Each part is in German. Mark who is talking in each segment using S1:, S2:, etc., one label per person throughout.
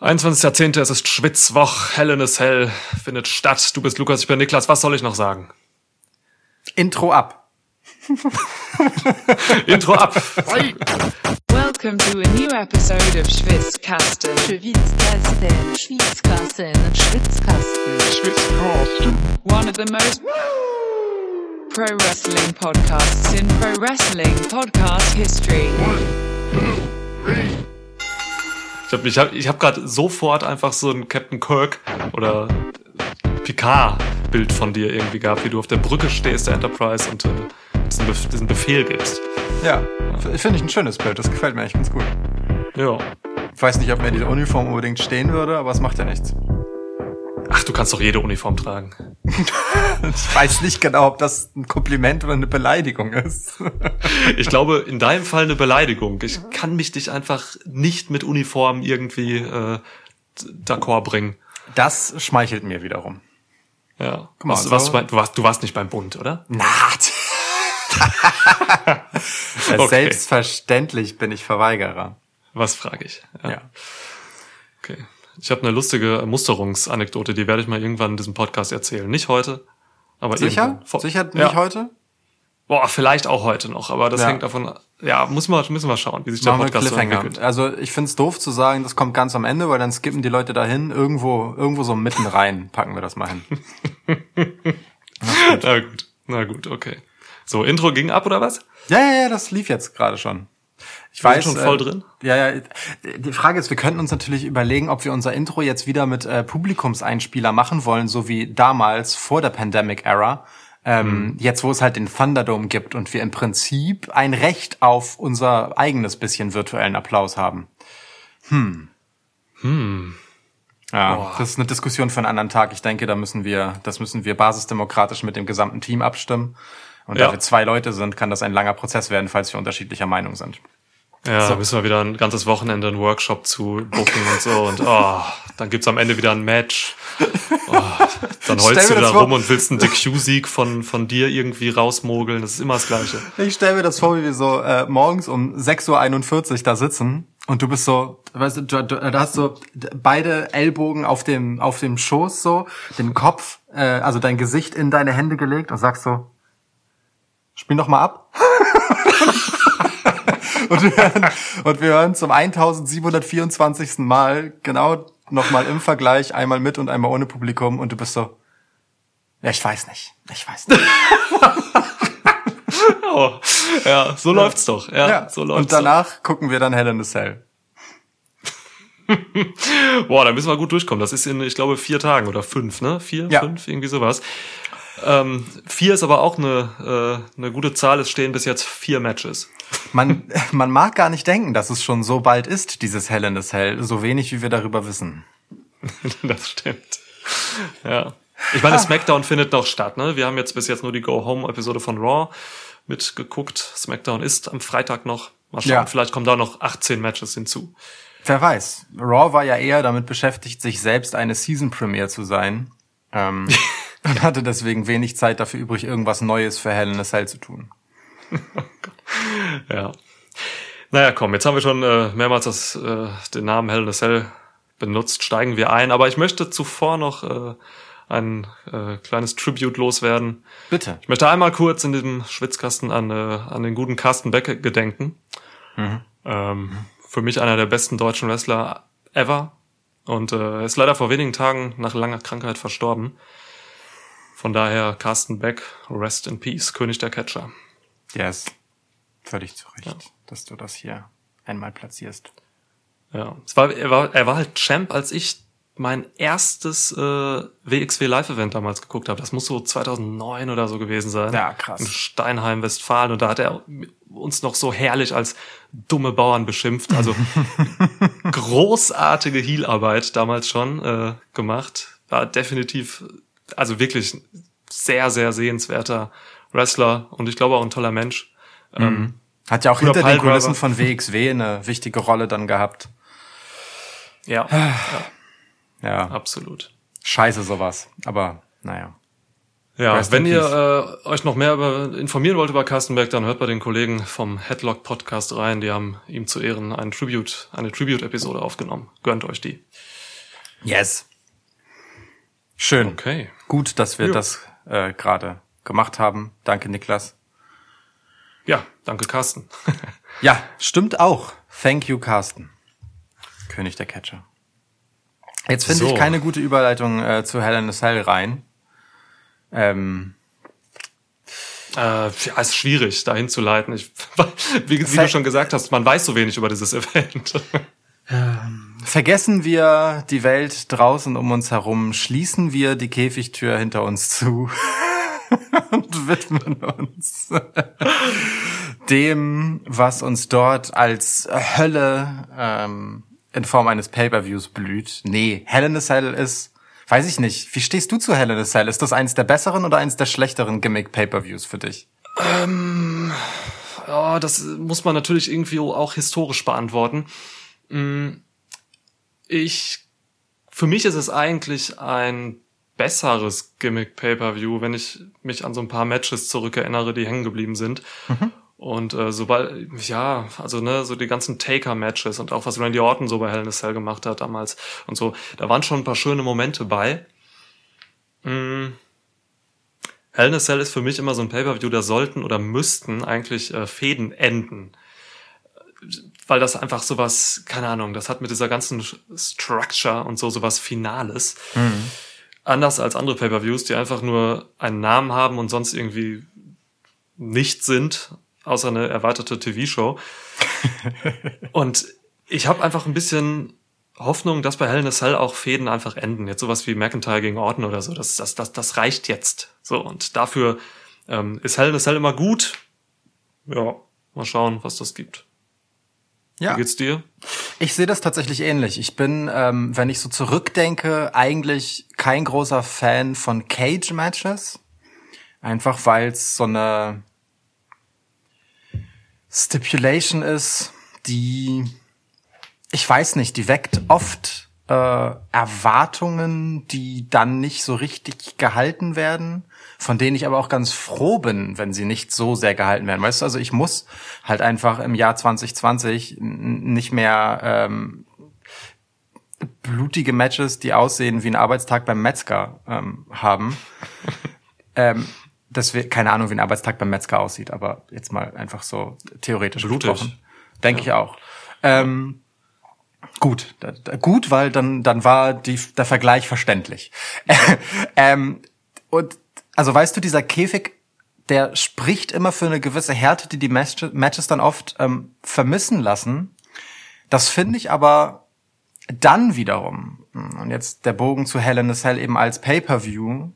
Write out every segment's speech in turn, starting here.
S1: 21.10. es ist Schwitzwoch, Hell in a Cell findet statt. Du bist Lukas, ich bin Niklas. Was soll ich noch sagen?
S2: Intro ab.
S1: Intro ab.
S3: Welcome to a new episode of Schwitzkasten.
S4: Schwitzkasten, Schwitzkasten, Schwitzkasten.
S3: One of the most pro wrestling podcasts in pro wrestling podcast history.
S1: Ich habe ich hab, ich hab gerade sofort einfach so ein Captain Kirk oder Picard-Bild von dir irgendwie gehabt, wie du auf der Brücke stehst der Enterprise und äh, diesen, Bef diesen Befehl gibst.
S2: Ja, finde ich ein schönes Bild. Das gefällt mir eigentlich ganz gut.
S1: Ja.
S2: Ich weiß nicht, ob mir die Uniform unbedingt stehen würde, aber es macht ja nichts.
S1: Ach, du kannst doch jede Uniform tragen.
S2: Ich weiß nicht genau, ob das ein Kompliment oder eine Beleidigung ist.
S1: Ich glaube, in deinem Fall eine Beleidigung. Ich kann mich dich einfach nicht mit Uniform irgendwie äh, d'accord bringen.
S2: Das schmeichelt mir wiederum.
S1: Ja.
S2: mal,
S1: was, was,
S2: so-
S1: du, bei- du, warst, du warst nicht beim Bund, oder?
S2: Na. Ja,
S1: Okay.
S2: Selbstverständlich bin ich Verweigerer.
S1: Was frage ich?
S2: Ja.
S1: Okay. Ich habe eine lustige Musterungsanekdote, die werde ich mal irgendwann in diesem Podcast erzählen. Nicht heute, aber
S2: Sicher?
S1: irgendwann. Vor-
S2: Sicher nicht
S1: ja.
S2: heute?
S1: Boah, vielleicht auch heute noch, aber das
S2: Ja.
S1: hängt davon. Ja, muss man, müssen wir schauen, wie sich der
S2: Machen
S1: Podcast so entwickelt.
S2: Also ich find's doof zu sagen, das kommt ganz am Ende, weil dann skippen die Leute dahin. Irgendwo, irgendwo so mitten rein packen wir das mal hin.
S1: Na gut, na gut, okay. So, Intro ging ab oder was?
S2: Ja, ja, ja, das lief jetzt gerade schon. Ich weiß
S1: schon voll
S2: äh,
S1: drin?
S2: Ja, ja. Die Frage ist, wir könnten uns natürlich überlegen, ob wir unser Intro jetzt wieder mit äh, Publikumseinspieler machen wollen, so wie damals vor der Pandemic Era. Ähm, Jetzt, wo es halt den Thunderdome gibt und wir im Prinzip ein Recht auf unser eigenes bisschen virtuellen Applaus haben. Hm. Hm. Ja,
S1: Boah.
S2: das ist eine Diskussion für einen anderen Tag. Ich denke, da müssen wir, das müssen wir basisdemokratisch mit dem gesamten Team abstimmen. Und
S1: Ja.
S2: da wir zwei Leute sind, kann das ein langer Prozess werden, falls wir unterschiedlicher Meinung sind.
S1: Ja,
S2: So.
S1: da müssen wir wieder ein ganzes Wochenende einen Workshop zu booken und so. Und oh, dann gibt's am Ende wieder ein Match. Oh, dann
S2: Stell
S1: heulst du
S2: vor.
S1: rum und willst einen DQ-Sieg von, von dir irgendwie rausmogeln. Das ist immer das Gleiche.
S2: Ich stelle mir das vor, wie wir so äh, morgens um 6.41 Uhr da sitzen und du bist so, weißt du, du, du da hast so beide Ellbogen auf dem, auf dem Schoß so, den Kopf, äh, also dein Gesicht in deine Hände gelegt und sagst so, spiel noch mal ab. und, wir hören, und wir hören zum 1724. Mal genau nochmal im Vergleich, einmal mit und einmal ohne Publikum und du bist so, ja, ich weiß nicht, ich weiß nicht.
S1: Oh, ja, so läuft's doch. Ja,
S2: Ja,
S1: so läuft's
S2: und danach gucken wir dann Hell in a Cell.
S1: doch. Boah, da müssen wir gut durchkommen. Das ist in, ich glaube, vier Tagen oder fünf, ne? Vier,
S2: Ja.
S1: fünf, irgendwie sowas. Ähm, vier ist aber auch eine, äh, eine gute Zahl. Es stehen bis jetzt vier Matches.
S2: Man, man mag gar nicht denken, dass es schon so bald ist, dieses Hell in a Cell, so wenig wie wir darüber wissen.
S1: Das stimmt. Ja. Ich meine, SmackDown findet noch statt, ne? Wir haben jetzt bis jetzt nur die Go-Home-Episode von Raw mitgeguckt. SmackDown ist am Freitag noch. Mal schauen,
S2: Ja.
S1: vielleicht kommen da noch 18 Matches hinzu.
S2: Wer weiß. Raw war ja eher damit beschäftigt, sich selbst eine Season Premiere zu sein. Ähm, und hatte deswegen wenig Zeit dafür übrig, irgendwas Neues für Hell in a Cell zu tun.
S1: Ja. Naja, komm, jetzt haben wir schon äh, mehrmals das, äh, den Namen Hell in a Cell benutzt, steigen wir ein. Aber ich möchte zuvor noch äh, ein äh, kleines Tribute loswerden.
S2: Bitte.
S1: Ich möchte einmal kurz in diesem Schwitzkasten an, äh, an den guten Carsten Beck gedenken. Ähm, für mich einer der besten deutschen Wrestler ever. Und äh, er ist leider vor wenigen Tagen nach langer Krankheit verstorben. Von daher Carsten Beck, Rest in Peace, König der Catcher.
S2: Yes. Völlig zu Recht, dass du das hier einmal platzierst.
S1: Ja, es war, er, war, er war halt Champ, als ich mein erstes äh, WXW Live-Event damals geguckt habe. Das muss so 2009 oder so gewesen sein.
S2: Ja, krass.
S1: In Steinheim, Westfalen. Und da hat er uns noch so herrlich als dumme Bauern beschimpft. Also großartige Heelarbeit damals schon äh, gemacht. War definitiv, also wirklich sehr, sehr sehenswerter Wrestler und ich glaube auch ein toller Mensch. Ähm,
S2: Hat ja auch hinter den. Kulissen von WXW eine wichtige Rolle dann gehabt.
S1: ja,
S2: Ja,
S1: absolut.
S2: scheiße sowas. Aber naja.
S1: Ja,
S2: Rest
S1: wenn ihr äh, euch noch mehr über, informieren wollt über Carsten Beck, dann hört bei den Kollegen vom Headlock Podcast rein. Die haben ihm zu Ehren einen Tribute, eine Tribute-Episode aufgenommen. Gönnt euch die.
S2: Yes. Schön.
S1: Okay.
S2: Gut, dass wir
S1: Ja.
S2: das äh, gerade gemacht haben. Danke, Niklas.
S1: Ja, danke Carsten.
S2: Ja, stimmt auch. Thank you, Carsten. König der Catcher. Jetzt finde
S1: So.
S2: ich keine gute Überleitung äh, zu Hell in a Cell rein. Ähm,
S1: äh, ja, ist schwierig, dahin zu leiten. Ich, wie, wie du schon gesagt hast, man weiß so wenig über dieses Event.
S2: vergessen wir die Welt draußen um uns herum, schließen wir die Käfigtür hinter uns zu und widmen uns dem, was uns dort als Hölle ähm, in Form eines Pay-per-Views blüht. Nee, Hell in a Cell ist, weiß ich nicht. Wie stehst du zu Hell in a Cell? Ist das eins der besseren oder eins der schlechteren Gimmick-Pay-per-Views für dich?
S1: Ja, das muss man natürlich irgendwie auch historisch beantworten. Mm, Ich, für mich ist es eigentlich ein besseres Gimmick Pay-per-View, wenn ich mich an so ein paar Matches zurückerinnere, die hängen geblieben sind. Und äh, sobald, ja, also ne, so die ganzen Taker-Matches und auch was Randy Orton so bei Hell in a Cell gemacht hat damals und so, da waren schon ein paar schöne Momente bei. Mm. Hell in a Cell ist für mich immer so ein Pay-Per-View, da sollten oder müssten eigentlich äh, Fäden enden. Weil das einfach sowas, keine Ahnung, das hat mit dieser ganzen Structure und so sowas Finales. Anders als andere Pay-Per-Views, die einfach nur einen Namen haben und sonst irgendwie nicht sind, außer eine erweiterte TV-Show. und ich habe einfach ein bisschen Hoffnung, dass bei Hell in a Cell auch Fäden einfach enden. Jetzt sowas wie McIntyre gegen Orton oder so. Das, das, das, das reicht jetzt. So, und dafür ähm, ist Hell in a Cell immer gut. Ja, mal schauen, was das gibt.
S2: Ja.
S1: Wie geht's dir?
S2: Ich sehe das tatsächlich ähnlich. Ich bin, ähm, wenn ich so zurückdenke, eigentlich kein großer Fan von Cage-Matches. Einfach weil es so eine Stipulation ist, die, ich weiß nicht, die weckt oft äh, Erwartungen, die dann nicht so richtig gehalten werden, von denen ich aber auch ganz froh bin, wenn sie nicht so sehr gehalten werden. Weißt du, also ich muss halt einfach im Jahr 2020 n- nicht mehr ähm, blutige Matches, die aussehen wie ein Arbeitstag beim Metzger ähm, haben. ähm, das wir, keine Ahnung, wie ein Arbeitstag beim Metzger aussieht, aber jetzt mal einfach so theoretisch
S1: Blutig.
S2: gesprochen. Denke ich auch. Ähm, gut, da, da, gut, weil dann dann war die, der Vergleich verständlich. ähm, und also weißt du, dieser Käfig, der spricht immer für eine gewisse Härte, die die Match Matches dann oft ähm, vermissen lassen. Das finde ich aber dann wiederum, und jetzt der Bogen zu Hell in a Cell eben als Pay-per-View,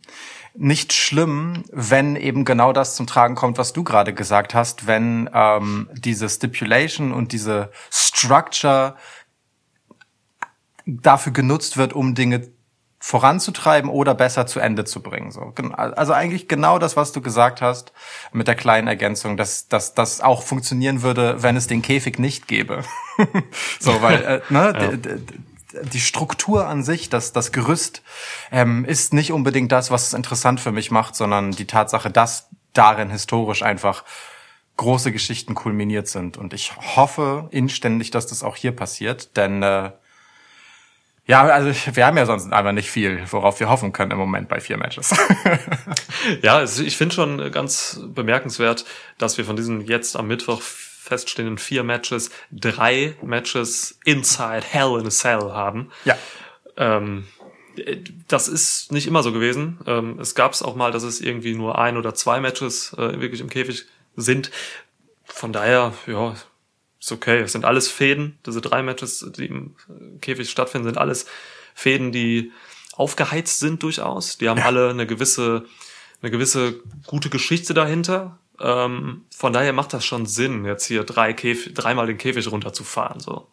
S2: nicht schlimm, wenn eben genau das zum Tragen kommt, was du gerade gesagt hast, wenn ähm, diese Stipulation und diese Structure dafür genutzt wird, um Dinge voranzutreiben oder besser zu Ende zu bringen. So, also eigentlich genau das, was du gesagt hast, mit der kleinen Ergänzung, dass, dass das auch funktionieren würde, wenn es den Käfig nicht gäbe. so, weil äh, ne, d- die Struktur an sich, das, das Gerüst, ähm, ist nicht unbedingt das, was es interessant für mich macht, sondern die Tatsache, dass darin historisch einfach große Geschichten kulminiert sind. Und ich hoffe inständig, dass das auch hier passiert, denn äh, ja, also wir haben ja sonst einfach nicht viel, worauf wir hoffen können im Moment bei vier Matches.
S1: Ja, ich finde schon ganz bemerkenswert, dass wir von diesen jetzt am Mittwoch feststehenden vier Matches drei Matches inside Hell in a Cell haben.
S2: ja.
S1: Ähm, das ist nicht immer so gewesen. Ähm, es gab es auch mal, dass es irgendwie nur ein oder zwei Matches äh, wirklich im Käfig sind. Von daher, ja, ist okay. Es sind alles Fäden. Diese drei Matches, die im Käfig stattfinden, sind alles Fäden, die aufgeheizt sind durchaus. Die haben alle eine gewisse, eine gewisse gute Geschichte dahinter. Ähm, von daher macht das schon Sinn, jetzt hier drei Käfig, dreimal den Käfig runterzufahren. So.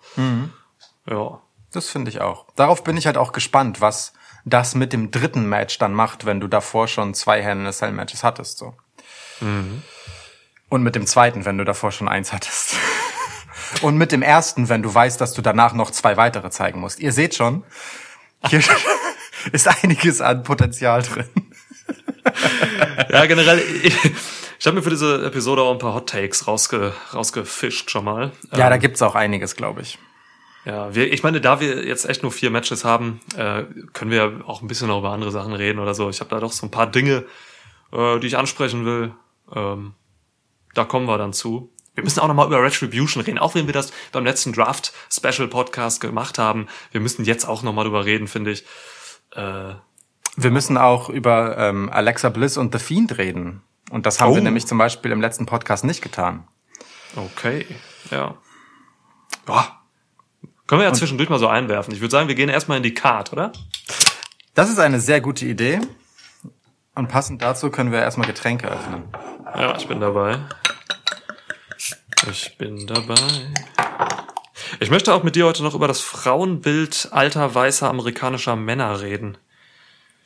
S1: Ja.
S2: Das finde ich auch. Darauf bin ich halt auch gespannt, was das mit dem dritten Match dann macht, wenn du davor schon zwei Hell in a Cell Matches hattest, so. Und mit dem zweiten, wenn du davor schon eins hattest. Und mit dem ersten, wenn du weißt, dass du danach noch zwei weitere zeigen musst. Ihr seht schon, hier ist einiges an Potenzial drin.
S1: ja, generell, ich, ich habe mir für diese Episode auch ein paar Hot Takes rausge, rausgefischt schon mal.
S2: Ja,
S1: Ähm,
S2: da gibt's auch einiges, glaube ich.
S1: Ja, wir, ich meine, da wir jetzt echt nur vier Matches haben, äh, können wir auch ein bisschen noch über andere Sachen reden oder so. Ich habe da doch so ein paar Dinge, äh, die ich ansprechen will. Ähm, da kommen wir dann zu. Wir müssen auch noch mal über Retribution reden, auch wenn wir das beim letzten Draft Special Podcast gemacht haben. Wir müssen jetzt auch noch mal drüber reden, finde ich. Äh,
S2: Wir müssen auch über ähm, Alexa Bliss und The Fiend reden. Und das haben wir
S1: Oh.
S2: nämlich zum Beispiel im letzten Podcast nicht getan.
S1: okay, ja. Ja. Können wir ja zwischendurch mal so einwerfen. Ich würde sagen, wir gehen erstmal in die Card, oder?
S2: Das ist eine sehr gute Idee. Und passend dazu können wir erstmal Getränke öffnen.
S1: Ja, ich bin dabei. Ich bin dabei. Ich möchte auch mit dir heute noch über das Frauenbild alter weißer amerikanischer Männer reden.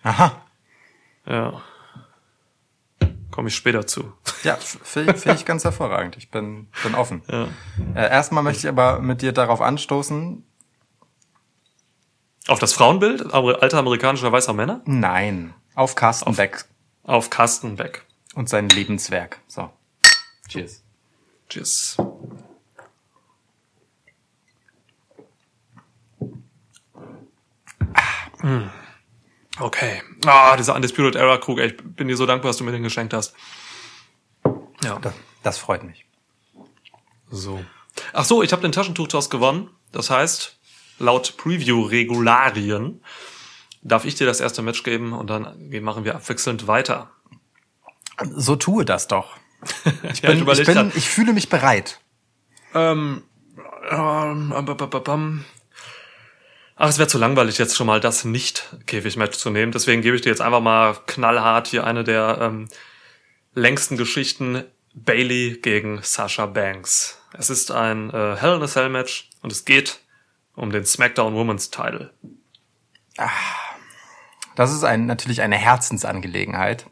S2: Aha.
S1: Ja. Komme ich später zu.
S2: Ja, finde find ich ganz hervorragend. Ich bin, bin offen.
S1: Ja.
S2: Äh, erstmal möchte ich aber mit dir darauf anstoßen.
S1: Auf das Frauenbild alter amerikanischer weißer Männer?
S2: Nein. Auf Carsten Beck
S1: Auf Carsten Beck.
S2: und sein Lebenswerk. So. Cheers.
S1: Cheers. Ah, mm. Okay. Ah, dieser Undisputed Era Krug, ey, ich bin dir so dankbar, dass du mir den geschenkt hast. Ja.
S2: Das, das freut mich.
S1: So. Ach so, ich habe den Taschentuchtoss gewonnen. Das heißt, laut Preview-Regularien darf ich dir das erste Match geben und dann machen wir abwechselnd weiter.
S2: So tue das doch. Ich, bin, ich, bin, ich fühle mich bereit.
S1: Ähm, ähm. Ach, es wäre zu langweilig, jetzt schon mal das Nicht-Käfig-Match zu nehmen. Deswegen gebe ich dir jetzt einfach mal knallhart hier eine der ähm, längsten Geschichten. Bailey gegen Sasha Banks. Es ist ein äh, Hell in a Cell Match und es geht um den SmackDown Women's Title.
S2: Das ist ein, natürlich eine Herzensangelegenheit.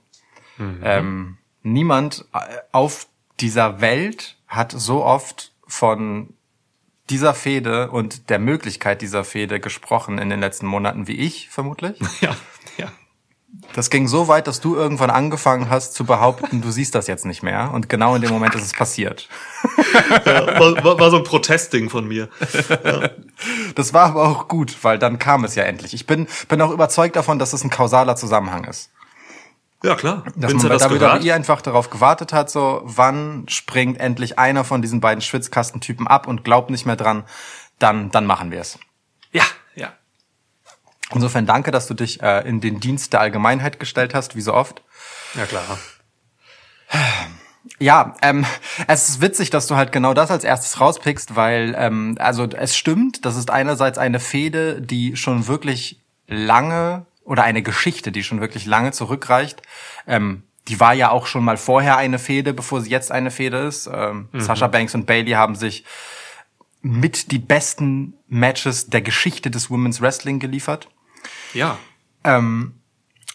S2: Ähm, niemand äh, auf dieser Welt hat so oft von dieser Fehde und der Möglichkeit dieser Fehde gesprochen in den letzten Monaten wie ich, vermutlich.
S1: Ja, ja.
S2: Das ging so weit, dass du irgendwann angefangen hast zu behaupten, du siehst das jetzt nicht mehr. Und genau in dem Moment ist es passiert.
S1: War, war, war so ein Protestding von mir.
S2: Das war aber auch gut, weil dann kam es ja endlich. Ich bin, bin auch überzeugt davon, dass es ein kausaler Zusammenhang ist.
S1: Ja, klar.
S2: Dass
S1: Vince
S2: man
S1: hat das
S2: ihr einfach darauf gewartet hat, so, wann springt endlich einer von diesen beiden Schwitzkastentypen ab und glaubt nicht mehr dran, dann, dann machen wir es.
S1: Ja, ja.
S2: Insofern danke, dass du dich äh, in den Dienst der Allgemeinheit gestellt hast, wie so oft.
S1: Ja, klar.
S2: Ja, ähm, es ist witzig, dass du halt genau das als erstes rauspickst, weil, ähm, also es stimmt, das ist einerseits eine Fehde, die schon wirklich lange oder eine Geschichte, die schon wirklich lange zurückreicht. Ähm, die war ja auch schon mal vorher eine Fehde, bevor sie jetzt eine Fehde ist. Ähm, Sasha Banks und Bailey haben sich mit die besten Matches der Geschichte des Women's Wrestling geliefert.
S1: Ja.
S2: Ähm,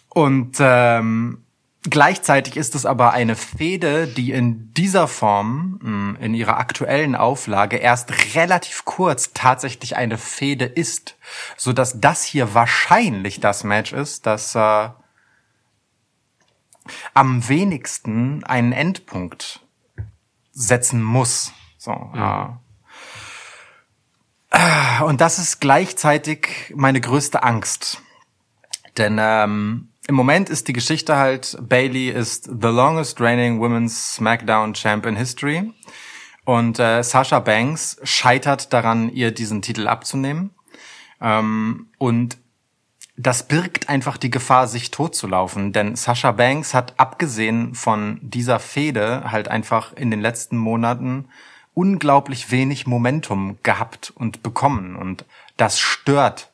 S2: und ähm, gleichzeitig ist es aber eine Fehde, die in dieser Form, mh, in ihrer aktuellen Auflage, erst relativ kurz tatsächlich eine Fehde ist, so dass das hier wahrscheinlich das Match ist, das äh, am wenigsten einen Endpunkt setzen muss. So, äh, Ah, und das ist gleichzeitig meine größte Angst. Denn ähm, im Moment ist die Geschichte halt, Bailey ist the longest reigning Women's SmackDown Champ in History. Und äh, Sasha Banks scheitert daran, ihr diesen Titel abzunehmen. Ähm, und das birgt einfach die Gefahr, sich totzulaufen. Denn Sasha Banks hat abgesehen von dieser Fehde halt einfach in den letzten Monaten unglaublich wenig Momentum gehabt und bekommen. Und das stört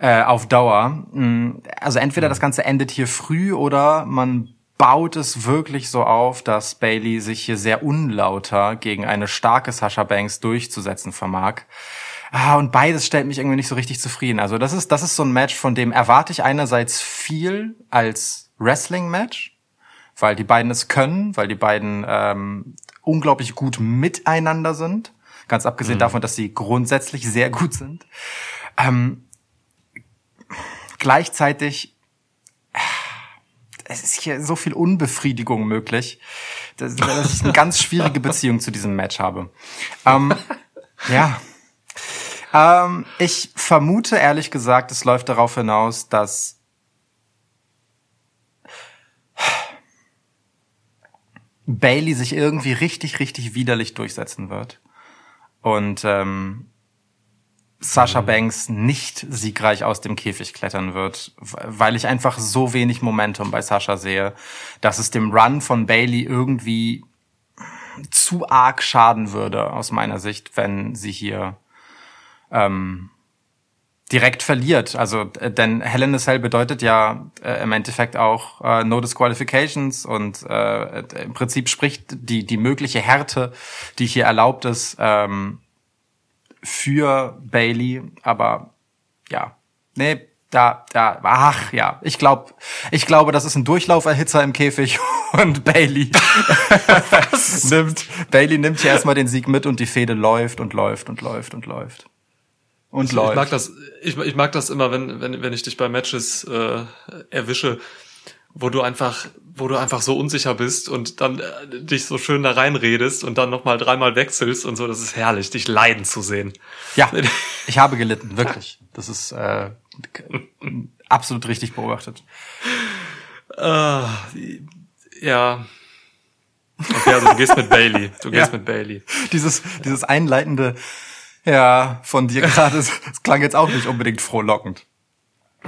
S2: äh, auf Dauer. Mm, Also entweder das Ganze endet hier früh oder man baut es wirklich so auf, dass Bailey sich hier sehr unlauter gegen eine starke Sasha Banks durchzusetzen vermag. Ah, und beides stellt mich irgendwie nicht so richtig zufrieden. Also das ist, das ist so ein Match, von dem erwarte ich einerseits viel als Wrestling-Match, weil die beiden es können, weil die beiden ähm, unglaublich gut miteinander sind. Ganz abgesehen davon, dass sie grundsätzlich sehr gut sind. Ähm, gleichzeitig, es ist hier so viel Unbefriedigung möglich, dass, dass ich eine ganz schwierige Beziehung zu diesem Match habe. Ähm, ja. Ähm, ich vermute ehrlich gesagt, es läuft darauf hinaus, dass Bailey sich irgendwie richtig, richtig widerlich durchsetzen wird. Und ähm, Sasha Banks nicht siegreich aus dem Käfig klettern wird, weil ich einfach so wenig Momentum bei Sasha sehe, dass es dem Run von Bailey irgendwie zu arg schaden würde, aus meiner Sicht, wenn sie hier ähm, direkt verliert. Also, äh, denn Hell in a Cell bedeutet ja äh, im Endeffekt auch äh, No Disqualifications und äh, im Prinzip spricht die, die mögliche Härte, die hier erlaubt ist, ähm, für Bailey. Aber ja, nee, da, da, ach ja, ich glaube, ich glaube, das ist ein Durchlauferhitzer im Käfig und Bailey nimmt, Bailey nimmt hier erstmal den Sieg mit und die Fehde läuft und läuft und läuft und läuft. Und
S1: ich,
S2: läuft.
S1: Ich mag das, ich, ich mag das immer, wenn, wenn, wenn ich dich bei Matches äh, erwische, wo du einfach, wo du einfach so unsicher bist und dann äh, dich so schön da reinredest und dann nochmal dreimal wechselst und so, das ist herrlich, dich leiden zu sehen.
S2: Ja, ich habe gelitten, wirklich. Das ist äh, absolut richtig beobachtet.
S1: Äh, ja. Okay, also du gehst mit Bailey. Du gehst
S2: Ja.
S1: mit Bailey.
S2: Dieses, dieses einleitende, ja, von dir gerade, das klang jetzt auch nicht unbedingt frohlockend.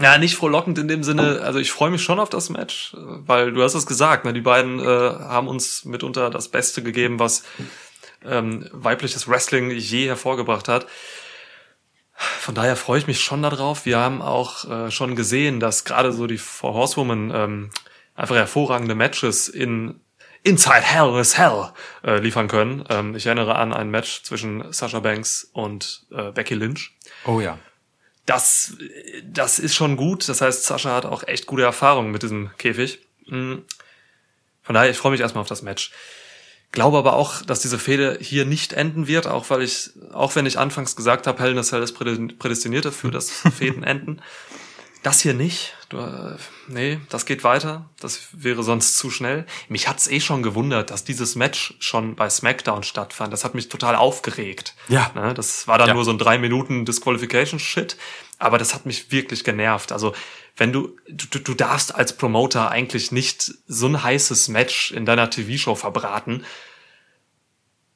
S1: Ja, nicht frohlockend in dem Sinne, also ich freue mich schon auf das Match, weil du hast es gesagt, ne, die beiden äh, haben uns mitunter das Beste gegeben, was ähm, weibliches Wrestling je hervorgebracht hat. Von daher freue ich mich schon darauf. Wir haben auch äh, schon gesehen, dass gerade so die Four Horsewomen ähm, einfach hervorragende Matches in Inside Hell is Hell äh, liefern können. Ähm, ich erinnere an ein Match zwischen Sasha Banks und äh, Becky Lynch
S2: Oh ja.
S1: Das, das ist schon gut. Das heißt, Sascha hat auch echt gute Erfahrungen mit diesem Käfig. Mm. Von daher, ich freue mich erstmal auf das Match. Glaube aber auch, dass diese Fehde hier nicht enden wird, auch weil ich, auch wenn ich anfangs gesagt habe, Hell in a Cell ist prädest- prädestiniert dafür, dass Fäden enden. Das hier nicht. Du, äh, nee, das geht weiter. Das wäre sonst zu schnell. Mich hat's eh schon gewundert, dass dieses Match schon bei SmackDown stattfand. Das hat mich total aufgeregt.
S2: Ja.
S1: Ne, das war dann
S2: Ja.
S1: nur so ein drei Minuten Disqualification-Shit. Aber das hat mich wirklich genervt. Also, wenn du, du, du darfst als Promoter eigentlich nicht so ein heißes Match in deiner TV-Show verbraten.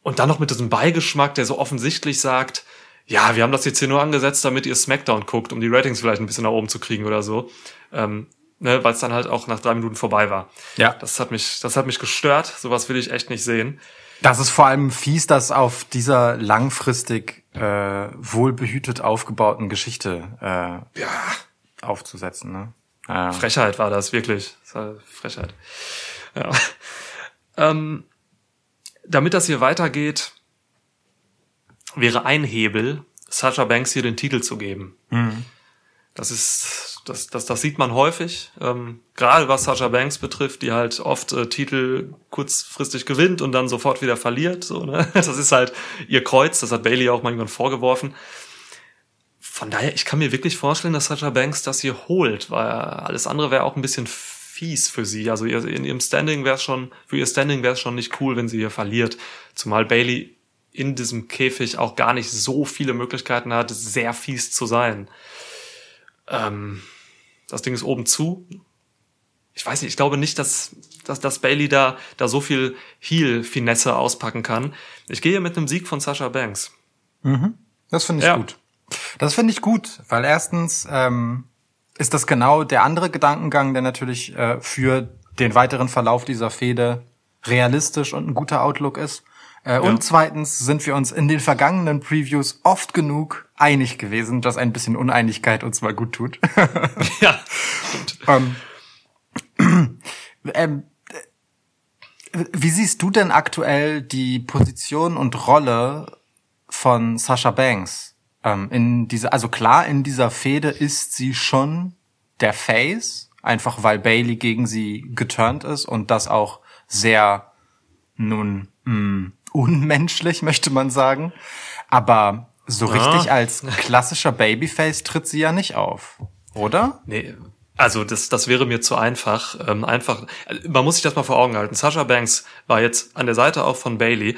S1: Und dann noch mit diesem Beigeschmack, der so offensichtlich sagt, ja, wir haben das jetzt hier nur angesetzt, damit ihr SmackDown guckt, um die Ratings vielleicht ein bisschen nach oben zu kriegen oder so. Ähm, ne, weil es dann halt auch nach drei Minuten vorbei war.
S2: Ja.
S1: Das hat mich, das hat mich gestört. Sowas will ich echt nicht sehen.
S2: Das ist vor allem fies, das auf dieser langfristig äh, wohlbehütet aufgebauten Geschichte äh,
S1: Ja.
S2: aufzusetzen. Ne? Ja.
S1: Frechheit war das, wirklich. Das war Frechheit. Ja. Ähm, damit das hier weitergeht, wäre ein Hebel, Sasha Banks hier den Titel zu geben. Das ist, das, das, das sieht man häufig, ähm, gerade was Sasha Banks betrifft, die halt oft äh, Titel kurzfristig gewinnt und dann sofort wieder verliert. So, ne? Das ist halt ihr Kreuz, das hat Bailey auch manchmal vorgeworfen. Von daher, ich kann mir wirklich vorstellen, dass Sasha Banks das hier holt, weil alles andere wäre auch ein bisschen fies für sie. Also in ihrem Standing wäre es schon, für ihr Standing wäre es schon nicht cool, wenn sie hier verliert. Zumal Bailey in diesem Käfig auch gar nicht so viele Möglichkeiten hat, sehr fies zu sein. Ähm, das Ding ist oben zu. Ich weiß nicht, ich glaube nicht, dass, dass, dass Bailey da, da so viel Heel-Finesse auspacken kann. Ich gehe mit einem Sieg von Sasha Banks.
S2: Das finde ich
S1: Ja.
S2: gut. Das finde ich gut, weil erstens ähm, ist das genau der andere Gedankengang, der natürlich äh, für den weiteren Verlauf dieser Fehde realistisch und ein guter Outlook ist. Äh, Und zweitens sind wir uns in den vergangenen Previews oft genug einig gewesen, dass ein bisschen Uneinigkeit uns mal gut tut.
S1: Ja, stimmt.
S2: Ähm, ähm, äh, wie siehst du denn aktuell die Position und Rolle von Sasha Banks? Ähm, in dieser, also klar, in dieser Fehde ist sie schon der Face, einfach weil Bailey gegen sie geturnt ist und das auch sehr nun mh, unmenschlich, möchte man sagen. Aber so richtig als klassischer Babyface tritt sie ja nicht auf, oder?
S1: Nee, Also das, das wäre mir zu einfach. Ähm, einfach, man muss sich das mal vor Augen halten. Sasha Banks war jetzt an der Seite auch von Bailey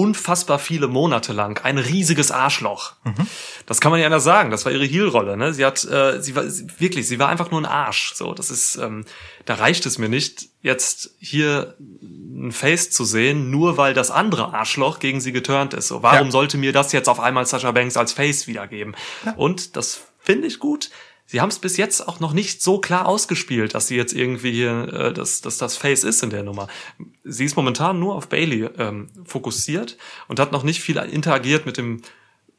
S1: unfassbar viele Monate lang ein riesiges Arschloch. Mhm. Das kann man ja anders sagen. Das war ihre Heel-Rolle. Ne? Sie hat, äh, sie war wirklich, sie war einfach nur ein Arsch. So, das ist, ähm, da reicht es mir nicht, jetzt hier ein Face zu sehen, nur weil das andere Arschloch gegen sie geturnt ist. So, warum ja. sollte mir das jetzt auf einmal Sasha Banks als Face wiedergeben? Ja. Und das finde ich gut sie haben es bis jetzt auch noch nicht so klar ausgespielt, dass sie jetzt irgendwie hier, äh, dass, dass das Face ist in der Nummer. Sie ist momentan nur auf Bailey ähm, fokussiert und hat noch nicht viel interagiert mit dem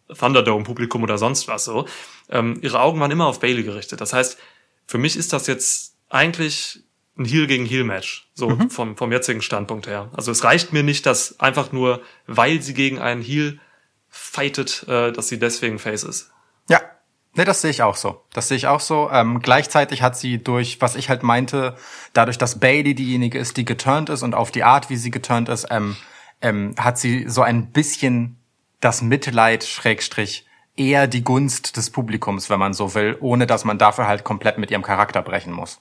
S1: Thunderdome-Publikum oder sonst was so. Ähm, ihre Augen waren immer auf Bailey gerichtet. Das heißt, für mich ist das jetzt eigentlich ein Heel gegen Heel Match, so mhm. vom, vom jetzigen Standpunkt her. Also es reicht mir nicht, dass einfach nur, weil sie gegen einen Heel fightet, äh, dass sie deswegen Face ist.
S2: Nee, das sehe ich auch so. Das sehe ich auch so. Ähm, gleichzeitig hat sie durch, was ich halt meinte, dadurch, dass Bailey diejenige ist, die geturnt ist und auf die Art, wie sie geturnt ist, ähm, ähm, hat sie so ein bisschen das Mitleid, Schrägstrich, eher die Gunst des Publikums, wenn man so will, ohne dass man dafür halt komplett mit ihrem Charakter brechen muss.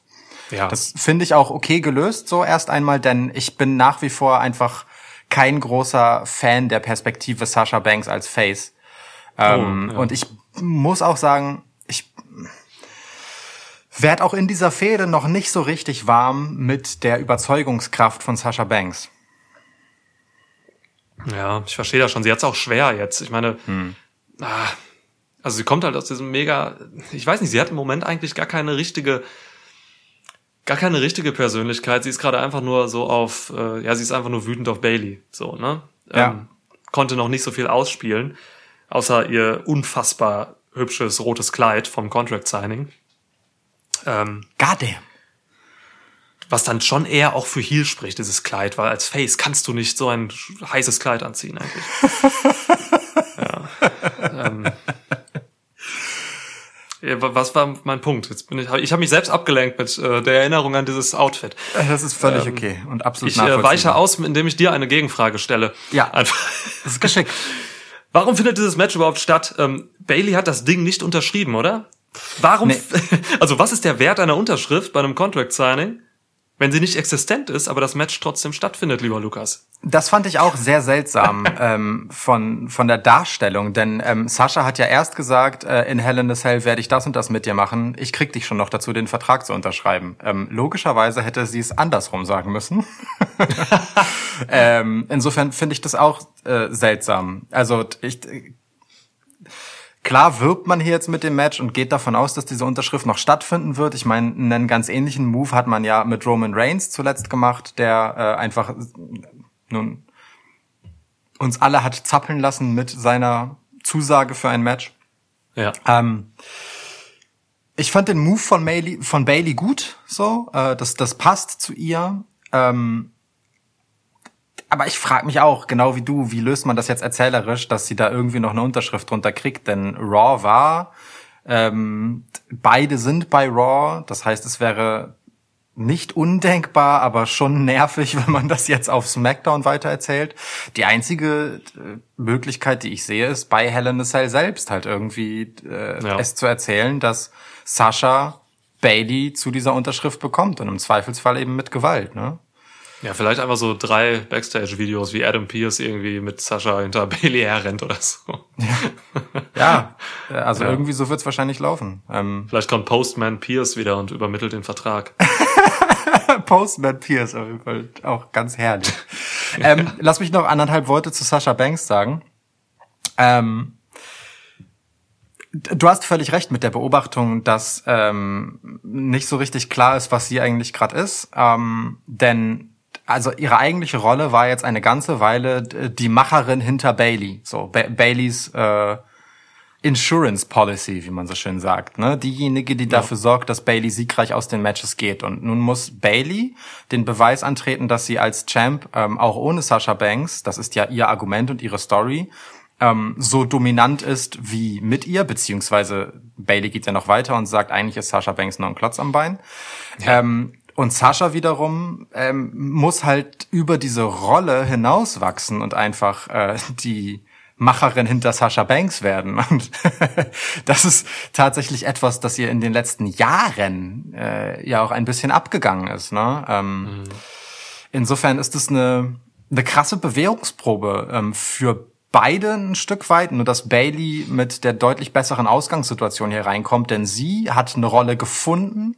S2: Ja. Das finde ich auch okay gelöst, so erst einmal, denn ich bin nach wie vor einfach kein großer Fan der Perspektive Sasha Banks als Face. Ähm, oh, ja. Und ich muss auch sagen, ich werde auch in dieser Fehde noch nicht so richtig warm mit der Überzeugungskraft von Sasha Banks.
S1: Ja, ich verstehe das schon. Sie hat es auch schwer jetzt. Ich meine, hm. ah, also sie kommt halt aus diesem mega, ich weiß nicht, sie hat im Moment eigentlich gar keine richtige, gar keine richtige Persönlichkeit. Sie ist gerade einfach nur so auf, äh, ja, sie ist einfach nur wütend auf Bailey, so, ne? Ja. Ähm, konnte noch nicht so viel ausspielen außer ihr unfassbar hübsches rotes Kleid vom Contract Signing.
S2: Ähm, Goddamn.
S1: Was dann schon eher auch für Heel spricht, dieses Kleid, weil als Face kannst du nicht so ein heißes Kleid anziehen eigentlich. ja. Ähm, was war mein Punkt? Jetzt bin ich, ich habe mich selbst abgelenkt mit äh, der Erinnerung an dieses Outfit.
S2: Das ist völlig ähm, okay und absolut
S1: Ich äh, weiche aus, indem ich dir eine Gegenfrage stelle.
S2: Ja, Einfach. das ist geschickt.
S1: Warum findet dieses Match überhaupt statt? Ähm, Bailey hat das Ding nicht unterschrieben, oder? Warum? Nee. Also was ist der Wert einer Unterschrift bei einem Contract Signing, wenn sie nicht existent ist, aber das Match trotzdem stattfindet, lieber Lukas?
S2: Das fand ich auch sehr seltsam ähm, von von der Darstellung, denn ähm, Sascha hat ja erst gesagt, äh, in Hell in a Cell werde ich das und das mit dir machen. Ich krieg dich schon noch dazu, den Vertrag zu unterschreiben. Ähm, logischerweise hätte sie es andersrum sagen müssen. ähm, insofern finde ich das auch äh, seltsam. Also ich Klar wirbt man hier jetzt mit dem Match und geht davon aus, dass diese Unterschrift noch stattfinden wird. Ich meine, einen ganz ähnlichen Move hat man ja mit Roman Reigns zuletzt gemacht, der äh, einfach nun uns alle hat zappeln lassen mit seiner Zusage für ein Match.
S1: Ja.
S2: Ähm, ich fand den Move von Bailey, von Bailey gut, so, äh, das, das passt zu ihr. Ähm, aber ich frage mich auch, genau wie du, wie löst man das jetzt erzählerisch, dass sie da irgendwie noch eine Unterschrift drunter kriegt? Denn Raw war, ähm, beide sind bei Raw, das heißt, es wäre nicht undenkbar, aber schon nervig, wenn man das jetzt auf SmackDown weitererzählt. Die einzige äh, Möglichkeit, die ich sehe, ist bei Hell in a Cell selbst halt irgendwie äh, ja. es zu erzählen, dass Sascha Bailey zu dieser Unterschrift bekommt und im Zweifelsfall eben mit Gewalt. Ne?
S1: Ja, vielleicht einfach so drei Backstage-Videos, wie Adam Pierce irgendwie mit Sascha hinter Bailey herrennt oder so.
S2: Ja, ja also ja. irgendwie so wird's wahrscheinlich laufen.
S1: Ähm vielleicht kommt Postman Pierce wieder und übermittelt den Vertrag.
S2: Postman Pierce auf jeden Fall auch ganz herrlich. ähm, lass mich noch anderthalb Worte zu Sascha Banks sagen. Ähm, Du hast völlig recht mit der Beobachtung, dass ähm, nicht so richtig klar ist, was sie eigentlich gerade ist. Ähm, denn also ihre eigentliche Rolle war jetzt eine ganze Weile die Macherin hinter Bailey, so ba Baileys äh, Insurance Policy, wie man so schön sagt, ne? Diejenige, die ja. dafür sorgt, dass Bailey siegreich aus den Matches geht. Und nun muss Bailey den Beweis antreten, dass sie als Champ ähm, auch ohne Sasha Banks, das ist ja ihr Argument und ihre Story, ähm, so dominant ist wie mit ihr, beziehungsweise Bailey geht ja noch weiter und sagt, eigentlich ist Sasha Banks nur ein Klotz am Bein. Ja. Ähm, und Sascha wiederum ähm, muss halt über diese Rolle hinauswachsen und einfach äh, die Macherin hinter Sasha Banks werden. Und das ist tatsächlich etwas, das ihr in den letzten Jahren äh, ja auch ein bisschen abgegangen ist. Ne? Ähm, mhm. Insofern ist es eine, eine krasse Bewährungsprobe ähm, für beide ein Stück weit, nur dass Bailey mit der deutlich besseren Ausgangssituation hier reinkommt, denn sie hat eine Rolle gefunden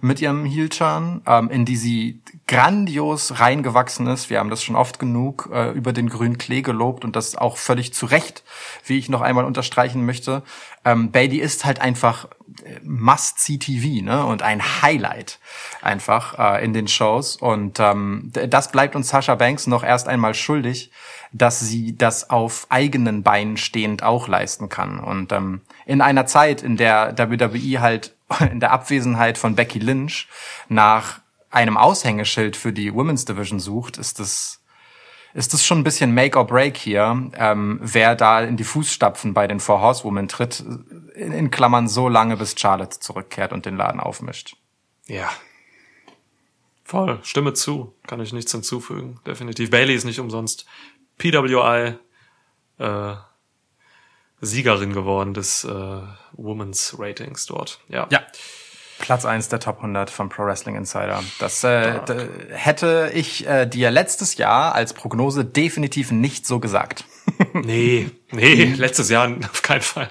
S2: mit ihrem Heel-Turn, ähm, in die sie grandios reingewachsen ist. Wir haben das schon oft genug äh, über den grünen Klee gelobt und das auch völlig zu Recht, wie ich noch einmal unterstreichen möchte. Ähm, Bailey ist halt einfach äh, Must-See-TV ne? und ein Highlight einfach äh, in den Shows. Und ähm, das bleibt uns Sasha Banks noch erst einmal schuldig, dass sie das auf eigenen Beinen stehend auch leisten kann. Und ähm, in einer Zeit, in der WWE halt in der Abwesenheit von Becky Lynch nach einem Aushängeschild für die Women's Division sucht, ist das ist das schon ein bisschen Make or Break hier, ähm, wer da in die Fußstapfen bei den Four Horsewomen tritt, in, in Klammern so lange, bis Charlotte zurückkehrt und den Laden aufmischt.
S1: Ja, Voll, stimme zu. Kann ich nichts hinzufügen. Definitiv. Bailey ist nicht umsonst PWI äh, Siegerin geworden des äh, Women's Ratings dort. Ja.
S2: ja. Platz eins der Top 100 von Pro Wrestling Insider. Das äh, hätte ich äh, dir letztes Jahr als Prognose definitiv nicht so gesagt.
S1: nee, nee, letztes Jahr auf keinen Fall.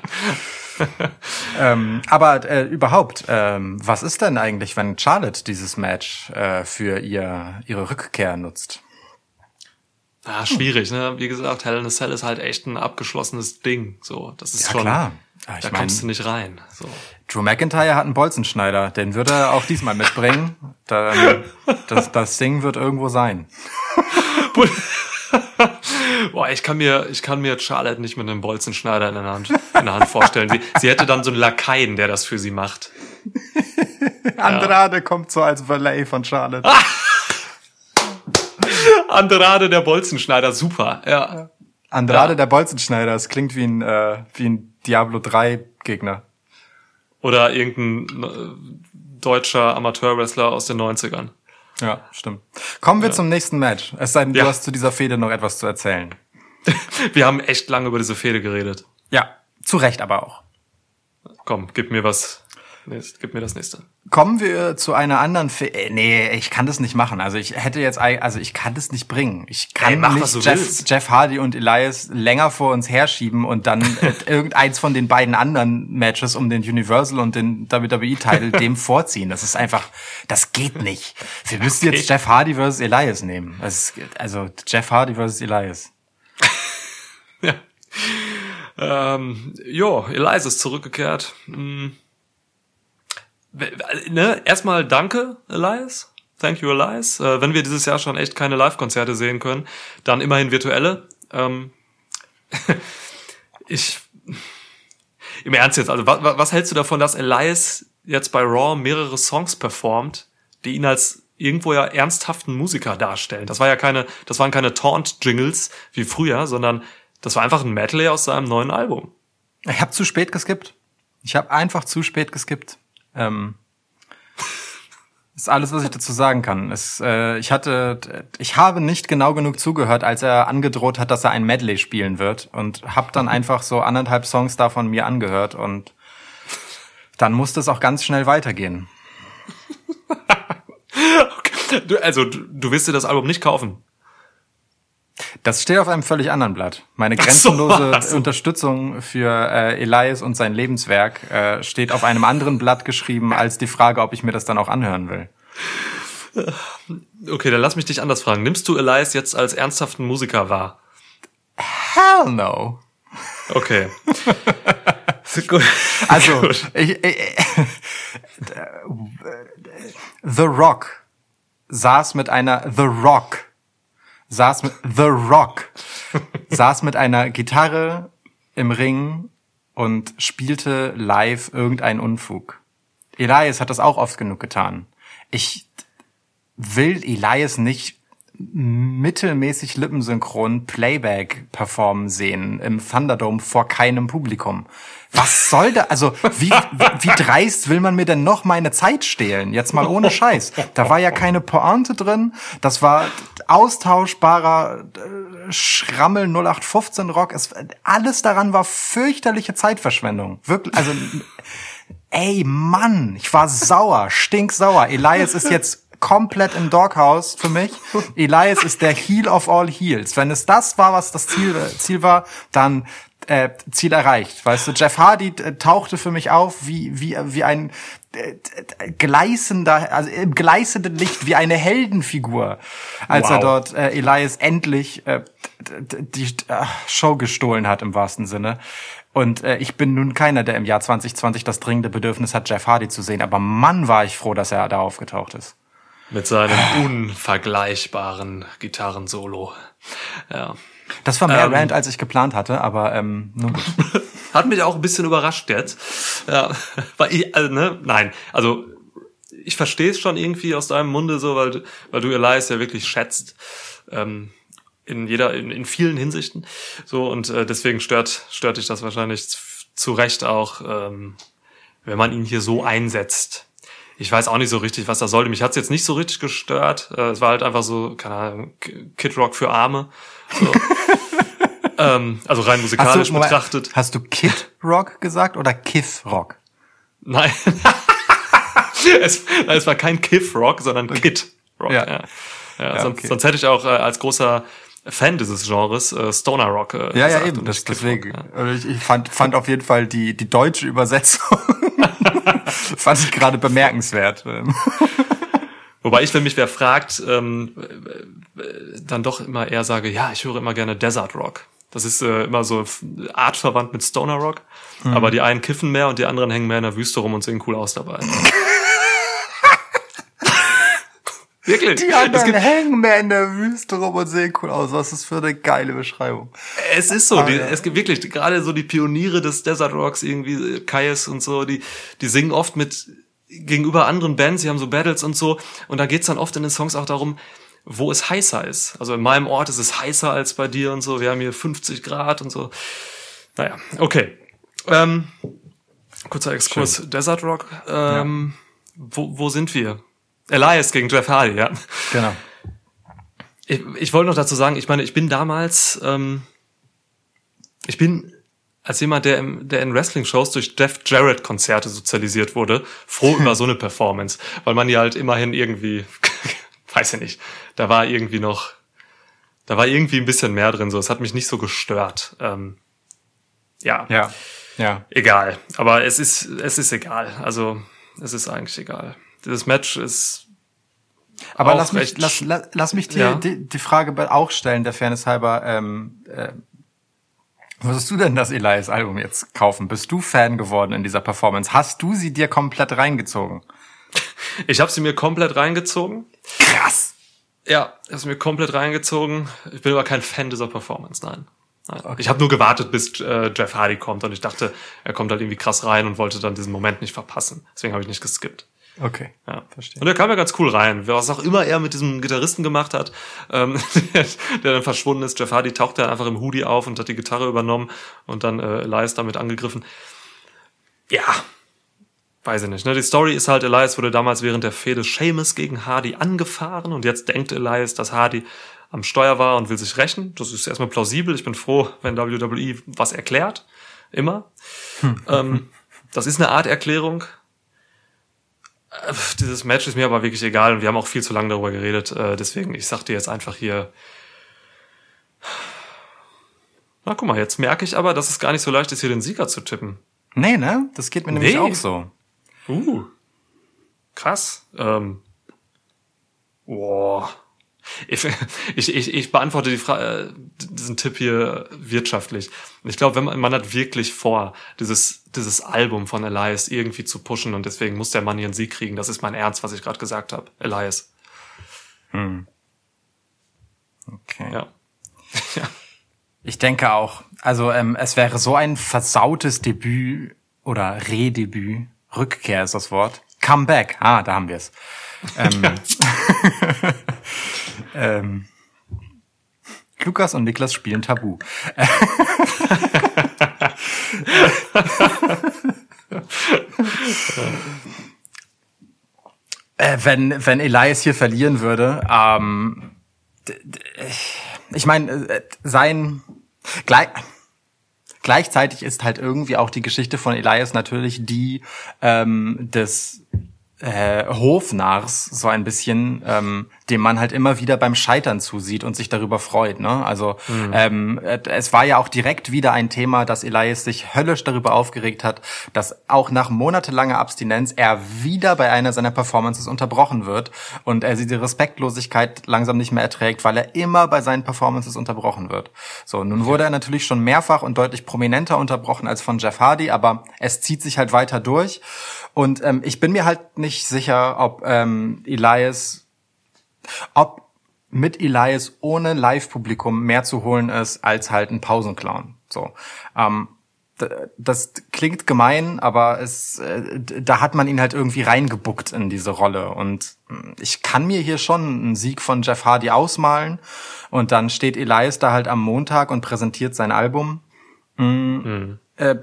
S2: ähm, aber äh, überhaupt, ähm, was ist denn eigentlich, wenn Charlotte dieses Match äh, für ihr ihre Rückkehr nutzt?
S1: Ja, schwierig, ne? Wie gesagt, Hell in a Cell ist halt echt ein abgeschlossenes Ding. So, das ist ja, schon. Klar. Ja, da mein, kommst du nicht rein. So.
S2: Drew McIntyre hat einen Bolzenschneider, den wird er auch diesmal mitbringen. Da, das, das Ding wird irgendwo sein.
S1: Boah, ich kann mir, ich kann mir Charlotte nicht mit einem Bolzenschneider in der Hand, in der Hand vorstellen. Sie, sie hätte dann so einen Lakaien, der das für sie macht.
S2: Andrade ja. kommt so als Valet von Charlotte.
S1: Andrade der Bolzenschneider, super, ja.
S2: Andrade ja. der Bolzenschneider, das klingt wie ein, äh, wie ein Diablo 3 Gegner.
S1: Oder irgendein äh, deutscher Amateurwrestler aus den 90ern.
S2: Ja, stimmt. Kommen wir ja. zum nächsten Match. Es sei denn, du hast zu dieser Fehde noch etwas zu erzählen.
S1: wir haben echt lange über diese Fehde geredet.
S2: Ja, zu Recht aber auch.
S1: Komm, gib mir was gib mir das nächste.
S2: Kommen wir zu einer anderen. Fe äh, nee, ich kann das nicht machen. Also ich hätte jetzt, also ich kann das nicht bringen. Ich kann Ey, mach, nicht Jeff, Jeff, Hardy und Elias länger vor uns herschieben und dann irgendeins von den beiden anderen Matches um den Universal und den WWE-Title dem vorziehen. Das ist einfach, das geht nicht. Wir müssen okay. jetzt Jeff Hardy versus Elias nehmen. Ist, also Jeff Hardy versus Elias.
S1: ja. Ähm, jo, Elias ist zurückgekehrt. Hm ne, erstmal danke, Elias. Thank you, Elias. Äh, wenn wir dieses Jahr schon echt keine Live-Konzerte sehen können, dann immerhin virtuelle. Ähm, ich, im Ernst jetzt, also was, was hältst du davon, dass Elias jetzt bei Raw mehrere Songs performt, die ihn als irgendwo ja ernsthaften Musiker darstellen? Das war ja keine, das waren keine Taunt-Jingles wie früher, sondern das war einfach ein Medley aus seinem neuen Album.
S2: Ich habe zu spät geskippt. Ich habe einfach zu spät geskippt. Ähm, ist alles, was ich dazu sagen kann. Es, äh, ich hatte, ich habe nicht genau genug zugehört, als er angedroht hat, dass er ein Medley spielen wird und habe dann einfach so anderthalb Songs davon mir angehört und dann musste es auch ganz schnell weitergehen.
S1: okay. du, also du, du wirst dir das Album nicht kaufen.
S2: Das steht auf einem völlig anderen Blatt. Meine grenzenlose so. Unterstützung für äh, Elias und sein Lebenswerk äh, steht auf einem anderen Blatt geschrieben als die Frage, ob ich mir das dann auch anhören will.
S1: Okay, dann lass mich dich anders fragen. Nimmst du Elias jetzt als ernsthaften Musiker wahr?
S2: Hell no.
S1: Okay.
S2: also, ich, ich, The Rock saß mit einer The Rock saß mit The Rock, saß mit einer Gitarre im Ring und spielte live irgendeinen Unfug. Elias hat das auch oft genug getan. Ich will Elias nicht mittelmäßig lippensynchron Playback performen sehen im Thunderdome vor keinem Publikum. Was soll da, also wie, wie dreist will man mir denn noch meine Zeit stehlen? Jetzt mal ohne Scheiß. Da war ja keine Pointe drin. Das war austauschbarer äh, Schrammel 0815 Rock. Es, alles daran war fürchterliche Zeitverschwendung. Wirklich, also ey Mann, ich war sauer, stinksauer. Elias ist jetzt komplett im Doghouse für mich. Elias ist der Heel of all Heels. Wenn es das war, was das Ziel, Ziel war, dann äh, Ziel erreicht. Weißt du, Jeff Hardy äh, tauchte für mich auf wie wie wie ein äh, gleißender, also im gleißenden Licht wie eine Heldenfigur, als
S1: Wow.
S2: er dort äh, Elias endlich äh, die äh, Show gestohlen hat im wahrsten Sinne. Und äh, ich bin nun keiner, der im Jahr 2020 das dringende Bedürfnis hat, Jeff Hardy zu sehen. Aber Mann, war ich froh, dass er da aufgetaucht ist.
S1: Mit seinem unvergleichbaren Gitarrensolo. Ja.
S2: Das war mehr
S1: Ähm.
S2: Rant, als ich geplant hatte, aber ähm, nun gut.
S1: Hat mich auch ein bisschen überrascht jetzt. Ja, weil ich, also, ne, nein, also ich verstehe es schon irgendwie aus deinem Munde so, weil, du- weil du Elias ja wirklich schätzt. Ähm, in jeder, in, in vielen Hinsichten. So, und äh, deswegen stört, stört dich das wahrscheinlich zu, Recht auch, ähm, wenn man ihn hier so einsetzt. Ich weiß auch nicht so richtig, was da sollte. Mich hat's jetzt nicht so richtig gestört. Äh, es war halt einfach so, keine Ahnung, Kid Rock für Arme. So. ähm, also rein musikalisch
S2: Moment,
S1: betrachtet.
S2: hast du Kid Rock gesagt oder Kiff Rock?
S1: Nein. es, es war kein Kiff Rock, sondern Kid Rock.
S2: Ja.
S1: Ja. Ja,
S2: Ja,
S1: sonst,
S2: okay.
S1: sonst hätte ich auch äh, als großer Fan dieses Genres äh, Stoner Rock. Äh,
S2: Ja, ja, eben. Das, deswegen.
S1: Ja.
S2: Also Ich, ich fand, fand auf jeden Fall die, die deutsche Übersetzung fand ich gerade bemerkenswert.
S1: Wobei ich, wenn mich wer fragt, ähm, äh, äh, dann doch immer eher sage, ja, ich höre immer gerne Desert Rock. Das ist äh, immer so artverwandt mit Stoner Rock.
S2: Mhm.
S1: Aber die einen kiffen mehr und die anderen hängen mehr in der Wüste rum und sehen cool aus dabei. Wirklich.
S2: Die anderen hängen mehr in der Wüste rum und sehen cool aus. Was ist für eine geile Beschreibung.
S1: Es ist so,
S2: Ah,
S1: die,
S2: ja.
S1: es gibt wirklich gerade so die Pioniere des Desert Rocks, irgendwie äh, Kais und so, die, die singen oft mit gegenüber anderen Bands, die haben so Battles und so, und da geht's dann oft in den Songs auch darum, wo es heißer ist. Also in meinem Ort ist es heißer als bei dir und so, wir haben hier 50 Grad und so. Naja, okay. Ähm, kurzer Exkurs, Desert Rock. Ähm, wo, wo sind wir? Elias gegen Jeff Hardy, ja.
S2: Genau.
S1: Ich, ich wollte noch dazu sagen, ich meine, ich bin damals, ähm, ich bin als jemand, der, im, der in Wrestling-Shows durch Jeff Jarrett-Konzerte sozialisiert wurde, froh über so eine Performance, weil man ja halt immerhin irgendwie, weiß ich nicht, da war irgendwie noch, da war irgendwie ein bisschen mehr drin, so, es hat mich nicht so gestört. Ähm, ja,
S2: Ja. Ja.
S1: egal, aber es ist, es ist egal, also es ist eigentlich egal. Dieses Match ist
S2: Aber lass mich, lass, lass, lass mich dir
S1: Ja.
S2: die, die Frage auch stellen, der Fairness halber. Ähm, äh, würdest du denn das Elias Album jetzt kaufen? Bist du Fan geworden in dieser Performance? Hast du sie dir komplett reingezogen?
S1: Ich habe sie mir komplett reingezogen.
S2: Krass.
S1: Ja, ich habe sie mir komplett reingezogen. Ich bin aber kein Fan dieser Performance, nein. nein. Ich habe nur gewartet, bis äh, Jeff Hardy kommt und ich dachte, er kommt halt irgendwie krass rein und wollte dann diesen Moment nicht verpassen. Deswegen habe ich nicht geskippt.
S2: Okay.
S1: Ja.
S2: Verstehe.
S1: Und er kam ja ganz cool rein. Was auch immer er mit diesem Gitarristen gemacht hat, ähm, der, der dann verschwunden ist. Jeff Hardy tauchte dann einfach im Hoodie auf und hat die Gitarre übernommen und dann äh, Elias damit angegriffen. Ja, weiß ich nicht. Ne? Die Story ist halt, Elias wurde damals während der Fehde Seamus gegen Hardy angefahren und jetzt denkt Elias, dass Hardy am Steuer war und will sich rächen. Das ist erstmal plausibel. Ich bin froh, wenn WWE was erklärt. Immer. ähm, das ist eine Art Erklärung. Äh, Dieses Match ist mir aber wirklich egal und wir haben auch viel zu lange darüber geredet. Äh, deswegen, ich sag dir jetzt einfach hier. Na, guck mal, jetzt merke ich aber, dass es gar nicht so leicht ist, hier den Sieger zu tippen.
S2: Nee, ne? Das geht mir nämlich
S1: Nee.
S2: auch so.
S1: Uh. Krass. Ähm. Boah. Ich, ich, ich, ich beantworte die Frage, diesen Tipp hier wirtschaftlich. Ich glaube, wenn man, man hat wirklich vor, dieses, dieses Album von Elias irgendwie zu pushen und deswegen muss der Mann hier einen Sieg kriegen. Das ist mein Ernst, was ich gerade gesagt habe. Elias.
S2: Okay.
S1: Ja. ja.
S2: Ich denke auch. Also ähm, es wäre so ein versautes Debüt oder Redebüt. Rückkehr ist das Wort. Comeback. Ah, da haben wir es. Ähm, ähm, Lukas und Niklas spielen Tabu. äh, wenn, wenn Elias hier verlieren würde, ähm, ich meine, äh, sein gleich, gleichzeitig ist halt irgendwie auch die Geschichte von Elias natürlich die ähm, des äh, Hofnarrs so ein bisschen, ähm, dem man halt immer wieder beim Scheitern zusieht und sich darüber freut. Ne? Also mhm. ähm, es war ja auch direkt wieder ein Thema, dass Elias sich höllisch darüber aufgeregt hat, dass auch nach monatelanger Abstinenz er wieder bei einer seiner Performances unterbrochen wird und er diese Respektlosigkeit langsam nicht mehr erträgt, weil er immer bei seinen Performances unterbrochen wird. So, nun wurde er natürlich schon mehrfach und deutlich prominenter unterbrochen als von Jeff Hardy, aber es zieht sich halt weiter durch. Und ähm, ich bin mir halt nicht sicher, ob ähm, Elias ob mit Elias ohne Live-Publikum mehr zu holen ist als halt ein Pausenclown. So. Ähm, das klingt gemein, aber es, äh, da hat man ihn halt irgendwie reingebuckt in diese Rolle. Und hm, ich kann mir hier schon einen Sieg von Jeff Hardy ausmalen. Und dann steht Elias da halt am Montag und präsentiert sein Album. Mhm. Äh,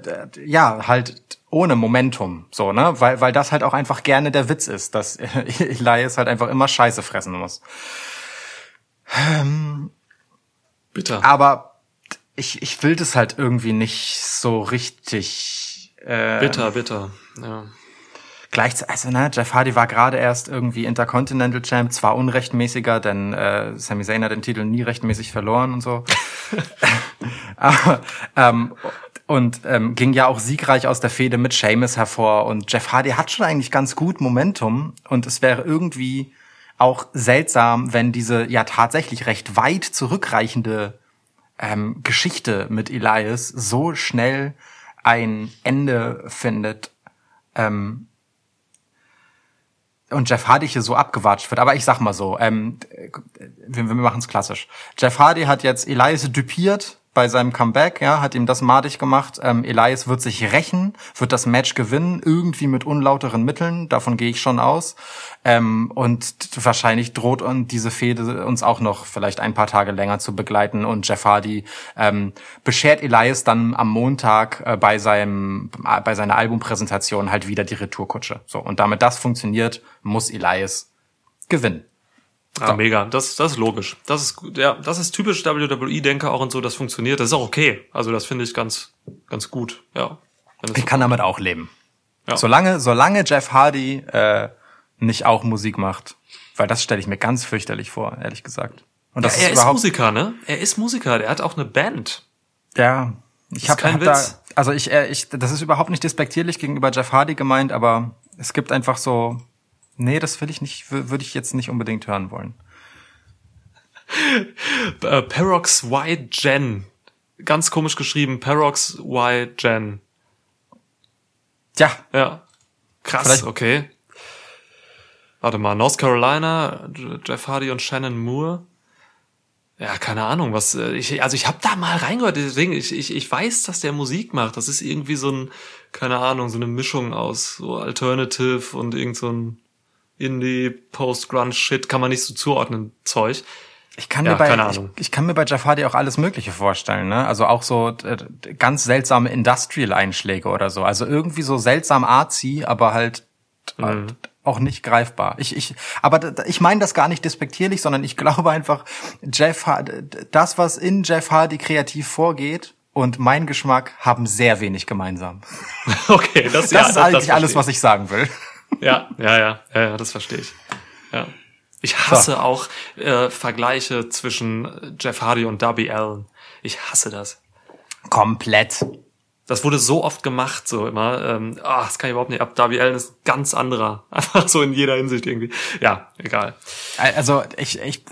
S2: ja, halt ohne Momentum, so, ne? Weil, weil das halt auch einfach gerne der Witz ist, dass Elias halt einfach immer Scheiße fressen muss. Ähm,
S1: Bitter.
S2: Aber ich, ich will das halt irgendwie nicht so richtig.
S1: Äh, bitter, bitter, ja.
S2: Gleichzeitig, also ne, Jeff Hardy war gerade erst irgendwie Intercontinental Champ, zwar unrechtmäßiger, denn äh, Sami Zayn hat den Titel nie rechtmäßig verloren und so. Aber, ähm, und ähm, ging ja auch siegreich aus der Fehde mit Seamus hervor. Und Jeff Hardy hat schon eigentlich ganz gut Momentum und es wäre irgendwie auch seltsam, wenn diese ja tatsächlich recht weit zurückreichende ähm, Geschichte mit Elias so schnell ein Ende findet ähm, und Jeff Hardy hier so abgewatscht wird. Aber ich sag mal so, ähm, wir, wir machen es klassisch. Jeff Hardy hat jetzt Elias dupiert bei seinem Comeback, ja, hat ihm das madig gemacht. Ähm, Elias wird sich rächen, wird das Match gewinnen, irgendwie mit unlauteren Mitteln, davon gehe ich schon aus. Ähm, und wahrscheinlich droht und diese Fehde uns auch noch vielleicht ein paar Tage länger zu begleiten. Und Jeff Hardy ähm, beschert Elias dann am Montag äh, bei seinem bei seiner Albumpräsentation halt wieder die Retourkutsche. So und damit das funktioniert, muss Elias gewinnen.
S1: Ah, so. mega. Das, das ist logisch. Das ist, ja, das ist typisch WWE-Denker auch und so, das funktioniert. Das ist auch okay. Also, das finde ich ganz, ganz gut, ja.
S2: Ich kann damit auch leben. Ja. Solange, solange Jeff Hardy, äh, nicht auch Musik macht. Weil das stelle ich mir ganz fürchterlich vor, ehrlich gesagt.
S1: Und das ja, er ist, ist Musiker, ne? Er ist Musiker, der hat auch eine Band.
S2: Ja, ich habe hab da, also ich, äh, ich, das ist überhaupt nicht despektierlich gegenüber Jeff Hardy gemeint, aber es gibt einfach so Nee, das will ich nicht, würde ich jetzt nicht unbedingt hören wollen.
S1: äh, Parox Y Gen. Ganz komisch geschrieben, Parox Y Gen.
S2: Ja.
S1: Ja. Krass, Vielleicht. okay. Warte mal, North Carolina, Jeff Hardy und Shannon Moore. Ja, keine Ahnung, was äh, ich also ich habe da mal reingehört, deswegen ich, ich ich weiß, dass der Musik macht. Das ist irgendwie so ein keine Ahnung, so eine Mischung aus so Alternative und irgend so ein Indie, Post-Grunge-Shit, kann man nicht so zuordnen, Zeug.
S2: Ich kann, ja, mir bei, ich, ich, kann mir bei Jafadi auch alles Mögliche vorstellen, ne? Also auch so äh, ganz seltsame Industrial-Einschläge oder so. Also irgendwie so seltsam artsy, aber halt, mhm. halt auch nicht greifbar. Ich, ich, aber ich meine das gar nicht despektierlich, sondern ich glaube einfach, Jeff das, was in Jeff Hardy kreativ vorgeht und mein Geschmack haben sehr wenig gemeinsam.
S1: Okay, das,
S2: das
S1: ja,
S2: ist das, eigentlich das alles, was ich sagen will.
S1: Ja, ja, ja, ja, das verstehe ich. Ja. Ich hasse so. auch äh, Vergleiche zwischen Jeff Hardy und Darby Allen. Ich hasse das.
S2: Komplett.
S1: Das wurde so oft gemacht, so immer. Ähm, ah, das kann ich überhaupt nicht ab. Darby Allen ist ganz anderer. Einfach so in jeder Hinsicht irgendwie. Ja, egal.
S2: Also ich, ich,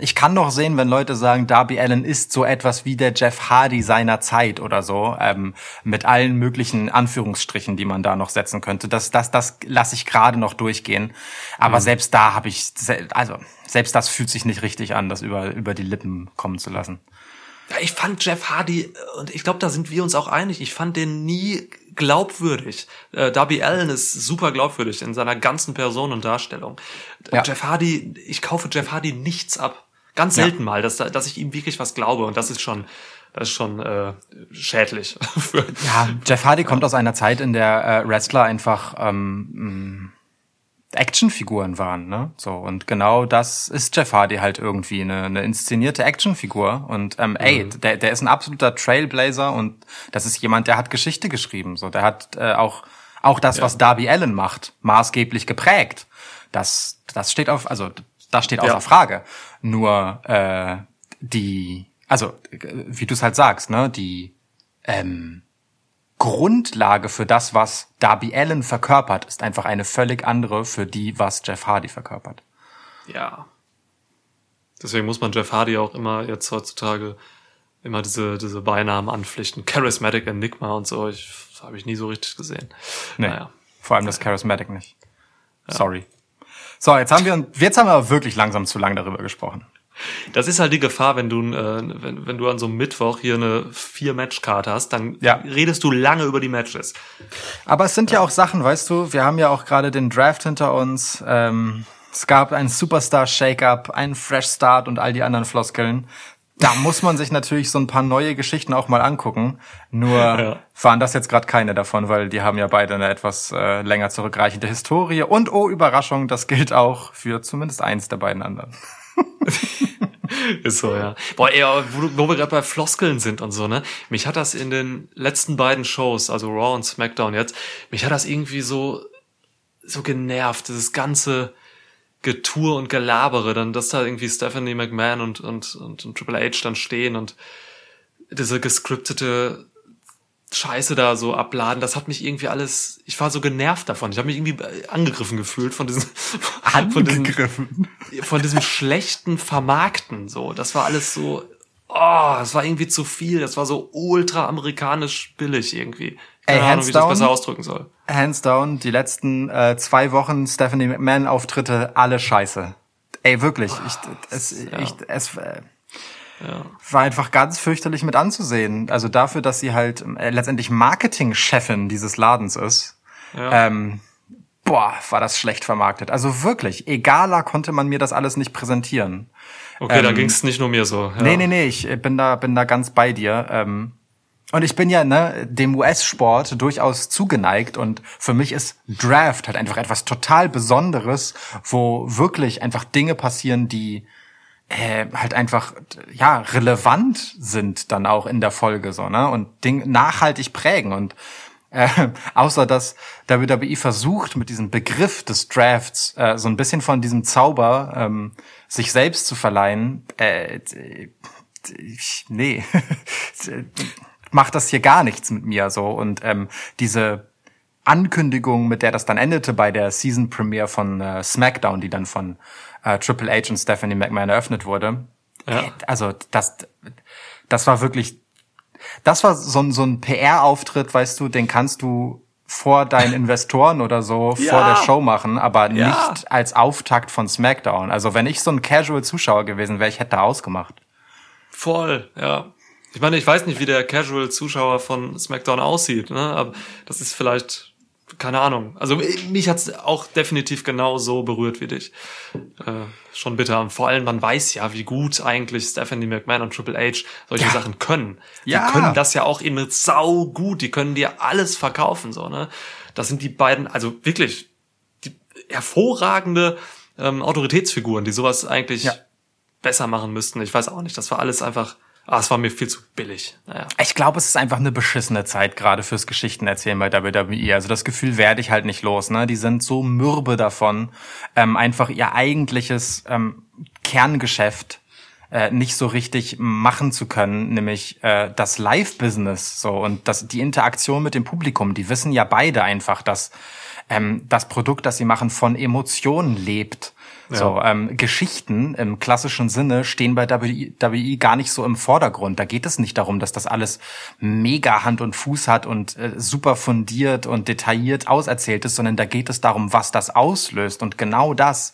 S2: ich kann noch sehen, wenn Leute sagen, Darby Allen ist so etwas wie der Jeff Hardy seiner Zeit oder so, ähm, mit allen möglichen Anführungsstrichen, die man da noch setzen könnte. Das, das, das lasse ich gerade noch durchgehen. Aber mhm. selbst da habe ich, also selbst das fühlt sich nicht richtig an, das über, über die Lippen kommen zu lassen.
S1: Ja, ich fand Jeff Hardy, und ich glaube, da sind wir uns auch einig, ich fand den nie glaubwürdig. Äh, Darby Allen ist super glaubwürdig in seiner ganzen Person und Darstellung. Ja. Jeff Hardy, ich kaufe Jeff Hardy nichts ab. Ganz selten mal, dass, dass ich ihm wirklich was glaube und das ist schon, das ist schon äh, schädlich.
S2: ja, Jeff Hardy kommt aus einer Zeit, in der äh, Wrestler einfach ähm, Actionfiguren waren, ne? So und genau das ist Jeff Hardy halt irgendwie eine, eine inszenierte Actionfigur und ähm, mhm. ey, der, der ist ein absoluter Trailblazer und das ist jemand, der hat Geschichte geschrieben, so der hat äh, auch auch das, ja. was Darby Allen macht, maßgeblich geprägt. Das das steht auf, also das steht außer ja. Frage. Nur äh, die, also wie du es halt sagst, ne, die ähm, Grundlage für das, was Darby Allen verkörpert, ist einfach eine völlig andere für die, was Jeff Hardy verkörpert.
S1: Ja. Deswegen muss man Jeff Hardy auch immer jetzt heutzutage immer diese, diese Beinamen anpflichten. Charismatic Enigma und so. Ich, das habe ich nie so richtig gesehen.
S2: Nee, naja. Vor allem das Charismatic nicht. Ja. Sorry. So, jetzt haben wir, jetzt haben wir aber wirklich langsam zu lang darüber gesprochen.
S1: Das ist halt die Gefahr, wenn du, äh, wenn, wenn du an so einem Mittwoch hier eine Vier-Match-Card hast, dann ja. redest du lange über die Matches.
S2: Aber es sind ja. ja auch Sachen, weißt du, wir haben ja auch gerade den Draft hinter uns. Ähm, es gab einen Superstar-Shake-Up, einen Fresh Start und all die anderen Floskeln. Da muss man sich natürlich so ein paar neue Geschichten auch mal angucken. Nur ja. waren das jetzt gerade keine davon, weil die haben ja beide eine etwas äh, länger zurückreichende Historie. Und oh, Überraschung, das gilt auch für zumindest eins der beiden anderen.
S1: Ist so, ja. Boah, ey, wo, wo wir gerade bei Floskeln sind und so, ne? Mich hat das in den letzten beiden Shows, also Raw und SmackDown jetzt, mich hat das irgendwie so, so genervt, dieses ganze Getour und Gelabere, dann, dass da irgendwie Stephanie McMahon und, und, und, und Triple H dann stehen und diese gescriptete Scheiße da so abladen, das hat mich irgendwie alles, ich war so genervt davon. Ich habe mich irgendwie angegriffen gefühlt von diesem
S2: angegriffen
S1: von diesem, von diesem schlechten Vermarkten so. Das war alles so oh, das war irgendwie zu viel, das war so ultra amerikanisch billig irgendwie.
S2: Keine Ey, Ahnung, wie ich das besser ausdrücken soll. Hands down, die letzten äh, zwei Wochen Stephanie McMahon Auftritte, alle scheiße. Ey, wirklich, ich, es, ja. ich, es, äh, ja. War einfach ganz fürchterlich mit anzusehen. Also dafür, dass sie halt äh, letztendlich Marketingchefin dieses Ladens ist. Ja. Ähm, boah, war das schlecht vermarktet. Also wirklich, egaler konnte man mir das alles nicht präsentieren.
S1: Okay, ähm, da ging es nicht nur mir so.
S2: Ja. Nee, nee, nee, ich bin da, bin da ganz bei dir. Ähm, und ich bin ja ne, dem US-Sport durchaus zugeneigt und für mich ist Draft halt einfach etwas total Besonderes, wo wirklich einfach Dinge passieren, die äh, halt einfach ja relevant sind dann auch in der Folge so ne? Und Ding nachhaltig prägen. Und äh, außer dass WWE versucht mit diesem Begriff des Drafts äh, so ein bisschen von diesem Zauber ähm, sich selbst zu verleihen äh, ich, nee macht das hier gar nichts mit mir so. Und ähm, diese Ankündigung, mit der das dann endete bei der Season Premiere von äh, SmackDown, die dann von äh, Triple H und Stephanie McMahon eröffnet wurde. Ja. Also das, das war wirklich, das war so ein, so ein PR-Auftritt, weißt du, den kannst du vor deinen Investoren oder so ja. vor der Show machen, aber ja. nicht als Auftakt von SmackDown. Also wenn ich so ein Casual-Zuschauer gewesen wäre, ich hätte da ausgemacht.
S1: Voll, ja. Ich meine, ich weiß nicht, wie der Casual-Zuschauer von SmackDown aussieht, ne? aber das ist vielleicht keine Ahnung. Also mich hat's auch definitiv genau so berührt wie dich. Äh, schon bitter. vor allem, man weiß ja, wie gut eigentlich Stephanie McMahon und Triple H solche ja. Sachen können. Ja. Die können das ja auch in sau gut. Die können dir alles verkaufen, so, ne? Das sind die beiden, also wirklich, die hervorragende ähm, Autoritätsfiguren, die sowas eigentlich ja. besser machen müssten. Ich weiß auch nicht. Das war alles einfach Ah, es war mir viel zu billig. Naja.
S2: Ich glaube, es ist einfach eine beschissene Zeit gerade fürs Geschichtenerzählen bei WWE. Also das Gefühl werde ich halt nicht los. Ne? Die sind so mürbe davon, ähm, einfach ihr eigentliches ähm, Kerngeschäft äh, nicht so richtig machen zu können, nämlich äh, das Live-Business so und das die Interaktion mit dem Publikum. Die wissen ja beide einfach, dass ähm, das Produkt, das sie machen, von Emotionen lebt ja. So, ähm, Geschichten im klassischen Sinne stehen bei WWE gar nicht so im Vordergrund. Da geht es nicht darum, dass das alles mega Hand und Fuß hat und äh, super fundiert und detailliert auserzählt ist, sondern da geht es darum, was das auslöst. Und genau das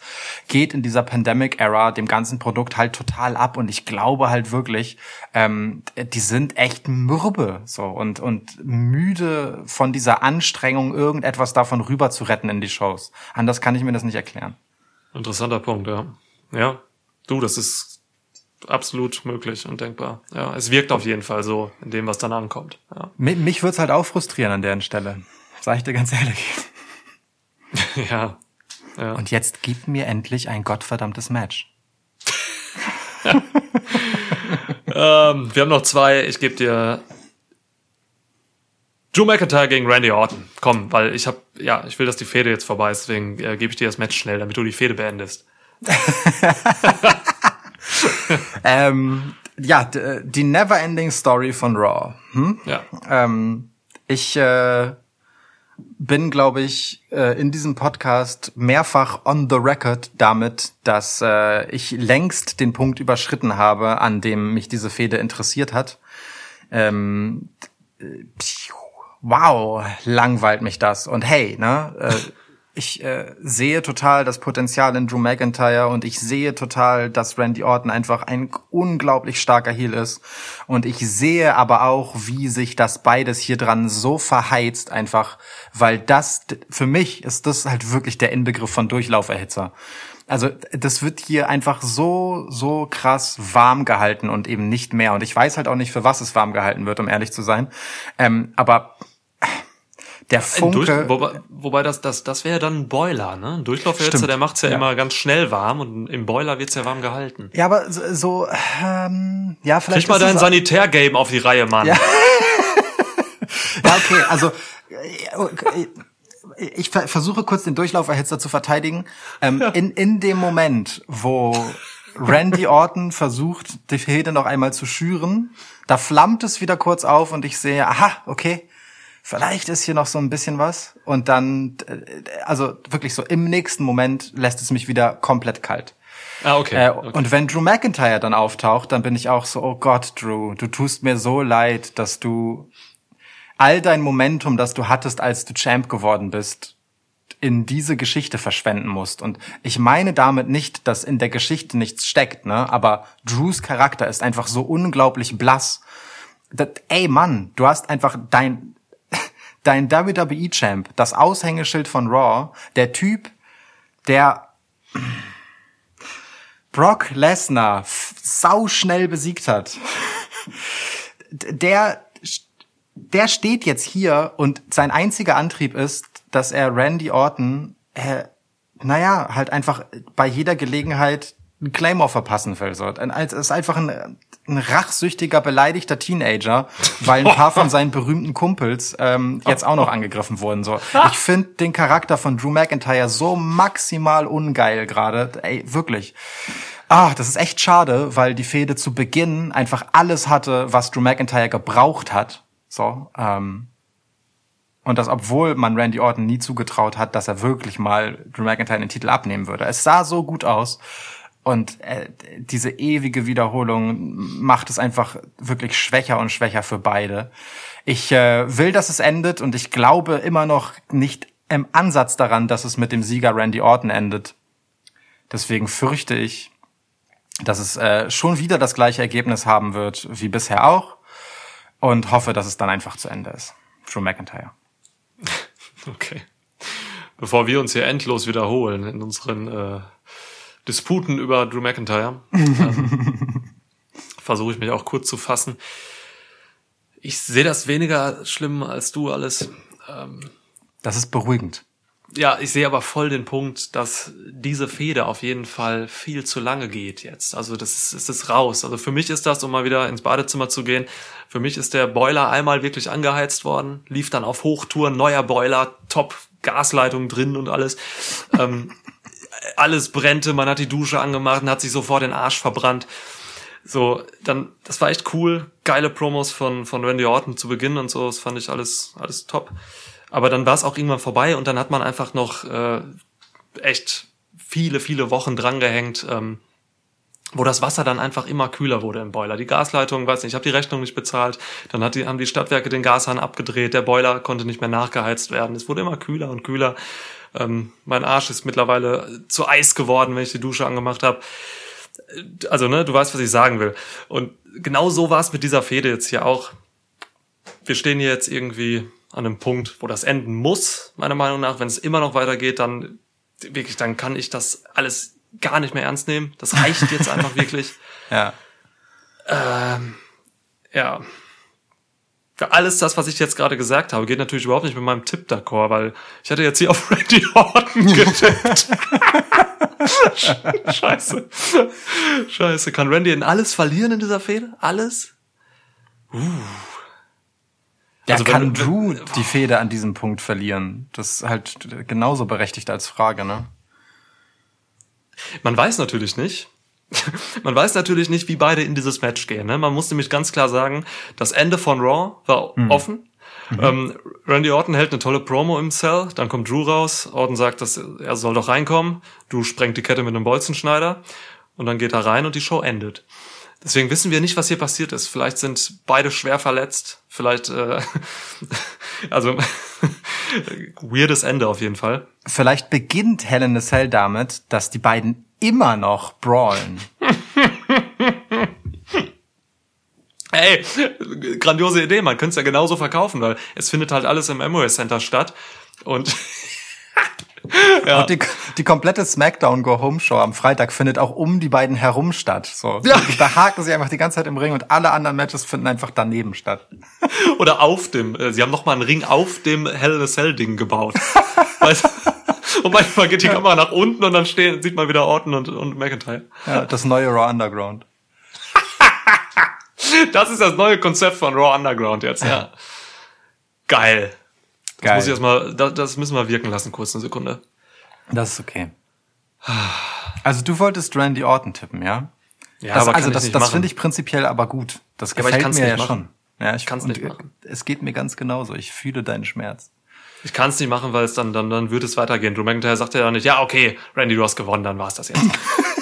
S2: geht in dieser Pandemic-Era dem ganzen Produkt halt total ab. Und ich glaube halt wirklich, ähm, die sind echt mürbe so und, und müde von dieser Anstrengung, irgendetwas davon rüber zu retten in die Shows. Anders kann ich mir das nicht erklären.
S1: Interessanter Punkt, ja. Ja. Du, das ist absolut möglich und denkbar. Ja, es wirkt auf jeden Fall so in dem, was dann ankommt. Ja,
S2: Mi- Mich würde es halt auch frustrieren an deren Stelle. Sag ich dir ganz ehrlich.
S1: ja. ja.
S2: Und jetzt gib mir endlich ein gottverdammtes Match.
S1: Ähm, wir haben noch zwei. Ich gebe dir Drew McIntyre gegen Randy Orton. Komm, weil ich habe, ja, ich will, dass die Fehde jetzt vorbei ist, deswegen äh, gebe ich dir das Match schnell, damit du die Fehde beendest.
S2: Ähm, ja, d- die Neverending Story von Raw. Hm?
S1: Ja.
S2: Ähm, ich äh, bin, glaube ich, äh, in diesem Podcast mehrfach on the record damit, dass äh, ich längst den Punkt überschritten habe, an dem mich diese Fehde interessiert hat. Ähm, äh, pfiuh, wow, langweilt mich das. Und hey, ne? Äh, ich äh, sehe total das Potenzial in Drew McIntyre und ich sehe total, dass Randy Orton einfach ein unglaublich starker Heel ist. Und ich sehe aber auch, wie sich das beides hier dran so verheizt, einfach, weil das, für mich ist das halt wirklich der Inbegriff von Durchlauferhitzer. Also das wird hier einfach so, so krass warm gehalten und eben nicht mehr. Und ich weiß halt auch nicht, für was es warm gehalten wird, um ehrlich zu sein. Ähm, aber der
S1: Ein Durch,
S2: Funke...
S1: wobei, wobei das, das, das wäre dann ein Boiler, ne? Ein Durchlauferhitzer, der macht's ja,
S2: Ja.
S1: immer ganz schnell warm und im Boiler wird's ja warm gehalten.
S2: Ja, aber so, so ähm, ja, vielleicht.
S1: Krieg mal dein Sanitärgame auf die Reihe, Mann.
S2: Ja. Ja, okay, also äh, okay, ich ver- versuche kurz den Durchlauferhitzer zu verteidigen. Ähm, in, in dem Moment, wo Randy Orton versucht, die Fehde noch einmal zu schüren, da flammt es wieder kurz auf und ich sehe, aha, okay, vielleicht ist hier noch so ein bisschen was. Und dann, äh, also wirklich so im nächsten Moment lässt es mich wieder komplett kalt.
S1: Ah, okay.
S2: Äh,
S1: okay.
S2: Und wenn Drew McIntyre dann auftaucht, dann bin ich auch so, oh Gott, Drew, du tust mir so leid, dass du all dein Momentum, das du hattest, als du Champ geworden bist, in diese Geschichte verschwenden musst. Und ich meine damit nicht, dass in der Geschichte nichts steckt, ne? Aber Drews Charakter ist einfach so unglaublich blass. Das, ey Mann, du hast einfach dein, dein WWE-Champ, das Aushängeschild von Raw, der Typ, der Brock Lesnar f- sauschnell besiegt hat. Der, der steht jetzt hier und sein einziger Antrieb ist, dass er Randy Orton, äh, naja, halt einfach bei jeder Gelegenheit einen Claymore verpassen will. So. Ein- Es ist einfach ein, ein rachsüchtiger, beleidigter Teenager, weil ein paar von seinen berühmten Kumpels ähm, jetzt auch noch angegriffen wurden. So. Ich finde den Charakter von Drew McIntyre so maximal ungeil gerade. Ey, wirklich. Ah, das ist echt schade, weil die Fehde zu Beginn einfach alles hatte, was Drew McIntyre gebraucht hat. So, ähm, und das, obwohl man Randy Orton nie zugetraut hat, dass er wirklich mal Drew McIntyre den Titel abnehmen würde. Es sah so gut aus. Und äh, diese ewige Wiederholung macht es einfach wirklich schwächer und schwächer für beide. Ich äh, will, dass es endet und ich glaube immer noch nicht im Ansatz daran, dass es mit dem Sieger Randy Orton endet. Deswegen fürchte ich, dass es äh, schon wieder das gleiche Ergebnis haben wird wie bisher auch und hoffe, dass es dann einfach zu Ende ist. Drew McIntyre.
S1: Okay. Bevor wir uns hier endlos wiederholen in unseren äh, Disputen über Drew McIntyre, ähm, versuche ich mich auch kurz zu fassen. Ich sehe das weniger schlimm als du alles.
S2: Das ist beruhigend.
S1: Ja, ich sehe aber voll den Punkt, dass diese Fehde auf jeden Fall viel zu lange geht jetzt. Also das ist, es ist raus. Also für mich ist das, um mal wieder ins Badezimmer zu gehen, für mich ist der Boiler einmal wirklich angeheizt worden, lief dann auf Hochtouren, neuer Boiler, top Gasleitung drin und alles. ähm, alles brennte, man hat die Dusche angemacht und hat sich sofort den Arsch verbrannt. So, dann, das war echt cool. Geile Promos von, von Randy Orton zu Beginn und so, das fand ich alles, alles top. Aber dann war es auch irgendwann vorbei und dann hat man einfach noch äh, echt viele, viele Wochen drangehängt, ähm, wo das Wasser dann einfach immer kühler wurde im Boiler. Die Gasleitung, weiß nicht, ich habe die Rechnung nicht bezahlt. Dann hat die, haben die Stadtwerke den Gashahn abgedreht, der Boiler konnte nicht mehr nachgeheizt werden. Es wurde immer kühler und kühler. Ähm, mein Arsch ist mittlerweile zu Eis geworden, wenn ich die Dusche angemacht habe. Also, ne, du weißt, was ich sagen will. Und genau so war es mit dieser Fehde jetzt hier auch. Wir stehen hier jetzt irgendwie an einem Punkt, wo das enden muss, meiner Meinung nach. Wenn es immer noch weitergeht, dann wirklich, dann kann ich das alles gar nicht mehr ernst nehmen. Das reicht jetzt einfach wirklich.
S2: Ja.
S1: Ähm, ja. Für alles das, was ich jetzt gerade gesagt habe, geht natürlich überhaupt nicht mit meinem Tipp d'accord, weil ich hatte jetzt hier auf Randy Orton getippt. Scheiße. Scheiße. Kann Randy in alles verlieren in dieser Fehde? Alles?
S2: Ja,
S1: Also
S2: kann
S1: wenn-
S2: Drew die Fehde an diesem Punkt verlieren? Das ist halt genauso berechtigt als Frage, ne?
S1: Man weiß natürlich nicht. Man weiß natürlich nicht, wie beide in dieses Match gehen. Ne? Man muss nämlich ganz klar sagen, das Ende von Raw war offen. Ähm, Randy Orton hält eine tolle Promo im Cell, dann kommt Drew raus, Orton sagt, dass er soll doch reinkommen, Drew sprengt die Kette mit einem Bolzenschneider und dann geht er rein und die Show endet. Deswegen wissen wir nicht, was hier passiert ist. Vielleicht sind beide schwer verletzt, vielleicht äh, also weirdes Ende auf jeden Fall.
S2: Vielleicht beginnt Hell in a Cell damit, dass die beiden immer noch brawlen.
S1: Ey, grandiose Idee, man könnte es ja genauso verkaufen, weil es findet halt alles im Emirates Center statt. Und ja,
S2: Und die, die komplette SmackDown Go Home Show am Freitag findet auch um die beiden herum statt. So,
S1: Ja.
S2: da haken sie einfach die ganze Zeit im Ring und alle anderen Matches finden einfach daneben statt.
S1: oder auf dem, äh, sie haben noch mal einen Ring auf dem Hell in a Cell Ding gebaut. weißt, und manchmal geht die Kamera nach unten und dann stehen, sieht man wieder Orton und, und McIntyre.
S2: Ja, das neue Raw Underground.
S1: Das ist das neue Konzept von Raw Underground jetzt, ja. Geil. Das
S2: Geil.
S1: muss ich erstmal, das, das müssen wir wirken lassen, kurz eine Sekunde.
S2: Das ist okay. Also du wolltest Randy Orton tippen, ja?
S1: Ja,
S2: das,
S1: aber kann
S2: also
S1: ich
S2: das, das finde ich prinzipiell aber gut. Das
S1: Ja, aber ich
S2: gefällt mir
S1: nicht
S2: ja
S1: machen.
S2: schon. Ja, ich
S1: kann's
S2: und,
S1: nicht machen.
S2: Es geht mir ganz genauso. Ich fühle deinen Schmerz.
S1: Ich kann es nicht machen, weil es dann, dann, dann wird es weitergehen. Drew McIntyre sagt ja dann nicht, ja, okay, Randy, du hast gewonnen, dann war's das jetzt.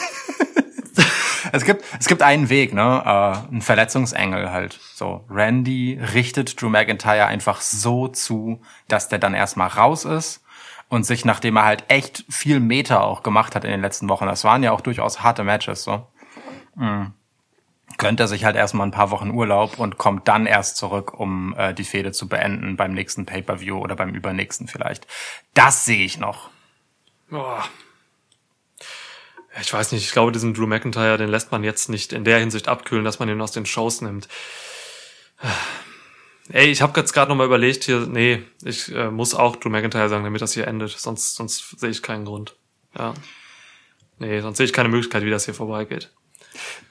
S2: Es gibt, es gibt einen Weg, ne? Äh, ein Verletzungsengel halt. So, Randy richtet Drew McIntyre einfach so zu, dass der dann erstmal raus ist und sich, nachdem er halt echt viel Meter auch gemacht hat in den letzten Wochen, das waren ja auch durchaus harte Matches, so, mm, gönnt er sich halt erstmal ein paar Wochen Urlaub und kommt dann erst zurück, um äh, die Fehde zu beenden beim nächsten Pay-Per-View oder beim übernächsten vielleicht. Das sehe ich noch.
S1: Boah. Ich weiß nicht, ich glaube, diesen Drew McIntyre, den lässt man jetzt nicht in der Hinsicht abkühlen, dass man ihn aus den Shows nimmt. Ey, ich habe jetzt gerade noch mal überlegt hier, nee, ich äh, muss auch Drew McIntyre sagen, damit das hier endet, sonst sonst sehe ich keinen Grund. Ja. Nee, sonst sehe ich keine Möglichkeit, wie das hier vorbeigeht.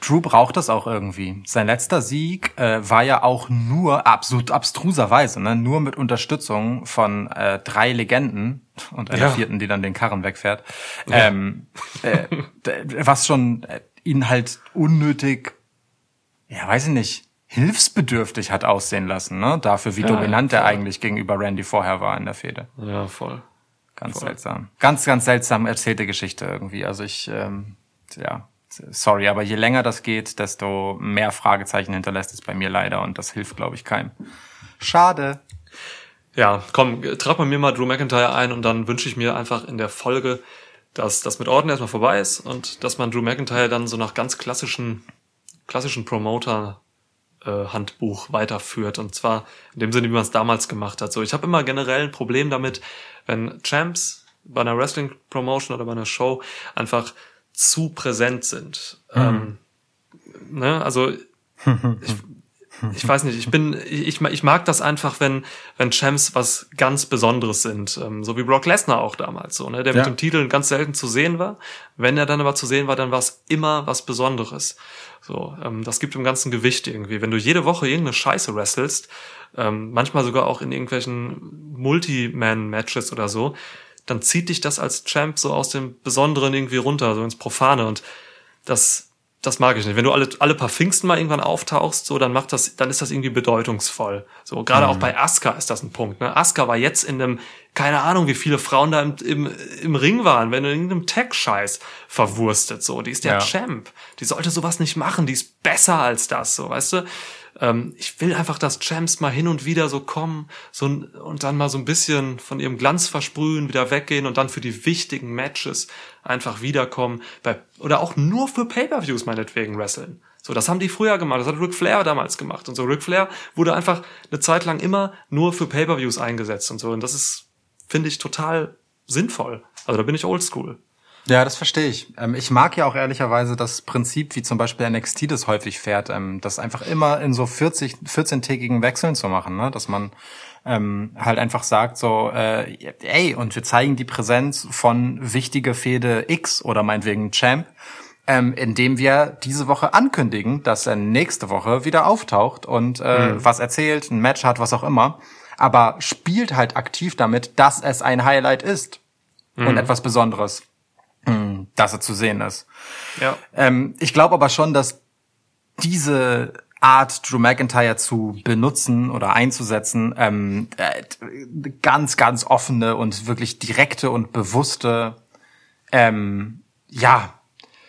S2: Drew braucht das auch irgendwie. Sein letzter Sieg äh, war ja auch nur absolut abstruserweise, ne? nur mit Unterstützung von äh, drei Legenden und einer
S1: Ja.
S2: vierten, die dann den Karren wegfährt. Ähm, äh, was schon äh, ihn halt unnötig, ja, weiß ich nicht, hilfsbedürftig hat aussehen lassen, ne? Dafür, wie
S1: Ja,
S2: dominant
S1: ja,
S2: er eigentlich gegenüber Randy vorher war in der Fehde.
S1: Ja, voll.
S2: Ganz
S1: Voll.
S2: seltsam. Ganz, ganz seltsam erzählte Geschichte irgendwie. Also ich, ähm, ja, sorry, aber je länger das geht, desto mehr Fragezeichen hinterlässt es bei mir leider und das hilft, glaube ich, keinem. Schade.
S1: Ja, komm, trag mal mir mal Drew McIntyre ein und dann wünsche ich mir einfach in der Folge, dass das mit Orden erstmal vorbei ist und dass man Drew McIntyre dann so nach ganz klassischen, klassischen Promoter äh, Handbuch weiterführt und zwar in dem Sinne, wie man es damals gemacht hat. So, ich habe immer generell ein Problem damit, wenn Champs bei einer Wrestling Promotion oder bei einer Show einfach zu präsent sind. Ähm, ne, also ich, ich weiß nicht, ich bin, ich, ich mag das einfach, wenn, wenn Champs was ganz Besonderes sind, ähm, so wie Brock Lesnar auch damals, so, ne, der
S2: Ja.
S1: mit dem Titel ganz selten zu sehen war. Wenn er dann aber zu sehen war, dann war es immer was Besonderes. So, ähm, das gibt dem ganzen Gewicht irgendwie. Wenn du jede Woche irgendeine Scheiße wrestelst, ähm, manchmal sogar auch in irgendwelchen Multi-Man-Matches oder so, dann zieht dich das als Champ so aus dem Besonderen irgendwie runter, so ins Profane und das, das mag ich nicht. Wenn du alle, alle paar Pfingsten mal irgendwann auftauchst, so, dann macht das, dann ist das irgendwie bedeutungsvoll. So, gerade auch bei Asuka ist das ein Punkt, ne? Asuka war jetzt in einem, keine Ahnung, wie viele Frauen da im, im, im Ring waren, wenn du in irgendeinem Tech-Scheiß verwurstet, so. Die ist der
S2: Ja.
S1: Champ. Die sollte sowas nicht machen. Die ist besser als das, so, weißt du? Ähm, ich will einfach, dass Champs mal hin und wieder so kommen, so, und dann mal so ein bisschen von ihrem Glanz versprühen, wieder weggehen und dann für die wichtigen Matches einfach wiederkommen, bei, oder auch nur für Pay-Per-Views meinetwegen wresteln. So, das haben die früher gemacht, das hat Ric Flair damals gemacht und so. Ric Flair wurde einfach eine Zeit lang immer nur für Pay-Per-Views eingesetzt und so und das ist, finde ich, total sinnvoll. Also da bin ich oldschool.
S2: Ja, das verstehe ich. Ähm, ich mag ja auch ehrlicherweise das Prinzip, wie zum Beispiel NXT das häufig fährt, ähm, das einfach immer in so 40, 14-tägigen Wechseln zu machen, ne? dass man ähm, halt einfach sagt so, äh, ey, und wir zeigen die Präsenz von wichtige Fehde X oder meinetwegen Champ, ähm, indem wir diese Woche ankündigen, dass er nächste Woche wieder auftaucht und äh,
S1: Mhm.
S2: was erzählt, ein Match hat, was auch immer, aber spielt halt aktiv damit, dass es ein Highlight ist
S1: Mhm.
S2: und etwas Besonderes, dass er zu sehen ist.
S1: Ja.
S2: Ähm, ich glaube aber schon, dass diese Art, Drew McIntyre zu benutzen oder einzusetzen, ähm, äh, ganz, ganz offene und wirklich direkte und bewusste, ähm, ja,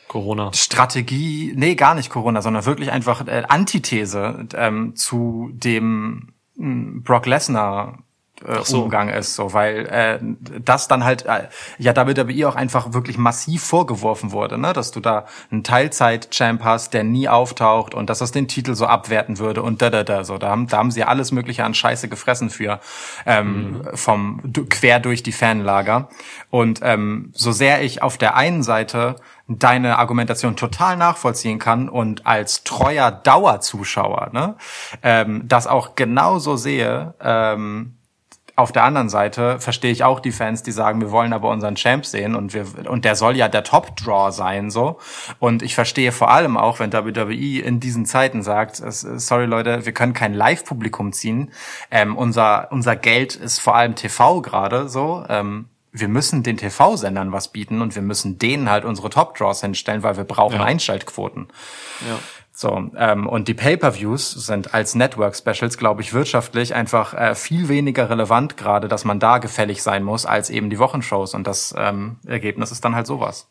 S1: Corona.
S2: Strategie, nee, gar nicht Corona, sondern wirklich einfach äh, Antithese ähm, zu dem mh, Brock Lesnar äh,
S1: so.
S2: Umgang ist, so, weil äh, das dann halt äh, ja WWE auch einfach wirklich massiv vorgeworfen wurde, ne, dass du da einen Teilzeit-Champ hast, der nie auftaucht und dass das den Titel so abwerten würde und da da da so, da haben da haben sie alles Mögliche an Scheiße gefressen für ähm, vom du- quer durch die Fanlager. Und ähm, so sehr ich auf der einen Seite deine Argumentation total nachvollziehen kann und als treuer Dauerzuschauer ne, ähm, das auch genauso sehe, ähm, auf der anderen Seite verstehe ich auch die Fans, die sagen, wir wollen aber unseren Champ sehen und wir und der soll ja der Top Draw sein so und ich verstehe vor allem auch, wenn WWE in diesen Zeiten sagt, sorry Leute, wir können kein Live Publikum ziehen, ähm, unser unser Geld ist vor allem TV gerade so, ähm, wir müssen den TV-Sendern was bieten und wir müssen denen halt unsere Top Draws hinstellen, weil wir brauchen
S1: Ja.
S2: Einschaltquoten.
S1: Ja.
S2: So, ähm, und die Pay-per-Views sind als Network-Specials, glaube ich, wirtschaftlich einfach äh, viel weniger relevant gerade, dass man da gefällig sein muss, als eben die Wochenshows. Und das ähm, Ergebnis ist dann halt sowas.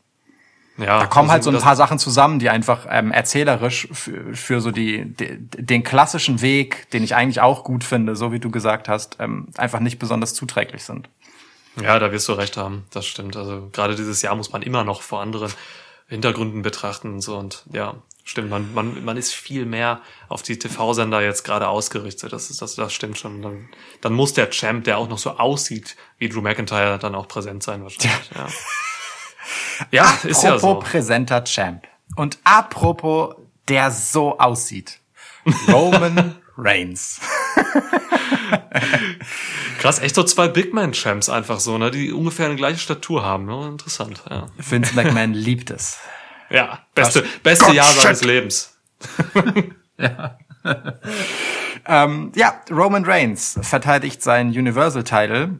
S1: Ja,
S2: Da kommen halt so ein paar Sachen zusammen, die einfach ähm, erzählerisch für, für so die, die den klassischen Weg, den ich eigentlich auch gut finde, so wie du gesagt hast, ähm, einfach nicht besonders zuträglich sind.
S1: Ja, da wirst du recht haben. Das stimmt. Also gerade dieses Jahr muss man immer noch vor anderen Hintergründen betrachten und so. Und ja, stimmt. Man, man, man ist viel mehr auf die TV-Sender jetzt gerade ausgerichtet. Das ist, das, das stimmt schon. Dann, dann muss der Champ, der auch noch so aussieht wie Drew McIntyre, dann auch präsent sein wahrscheinlich. Ja, ja ist ja so.
S2: Apropos präsenter Champ. Und apropos, der so aussieht. Roman Reigns.
S1: Krass, echt so zwei Big Man-Champs einfach so, ne, die ungefähr eine gleiche Statur haben. Ne? Interessant, ja.
S2: Vince McMahon liebt es.
S1: Ja, beste,
S2: Das-
S1: beste
S2: Gott,
S1: Jahr
S2: shit.
S1: seines Lebens.
S2: Ähm, ja, Roman Reigns verteidigt seinen Universal-Title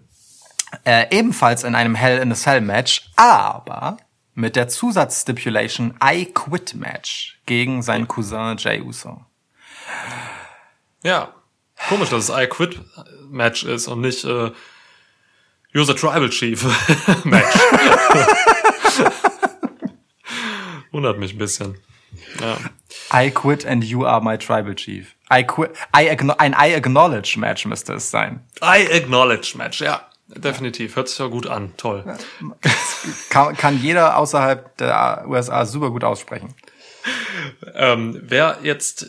S2: äh, ebenfalls in einem Hell in a Cell Match, aber mit der Zusatzstipulation I Quit Match gegen seinen Cousin Jay Uso.
S1: Ja, komisch, dass es I Quit Match ist und nicht äh, You're the Tribal Chief Match. Wundert mich ein bisschen. Ja.
S2: I quit and you are my tribal chief. I quit, I ein I acknowledge Match müsste es sein.
S1: I Acknowledge Match, ja. Definitiv. Hört sich ja gut an. Toll.
S2: Kann, kann jeder außerhalb der USA super gut aussprechen.
S1: Ähm, wer jetzt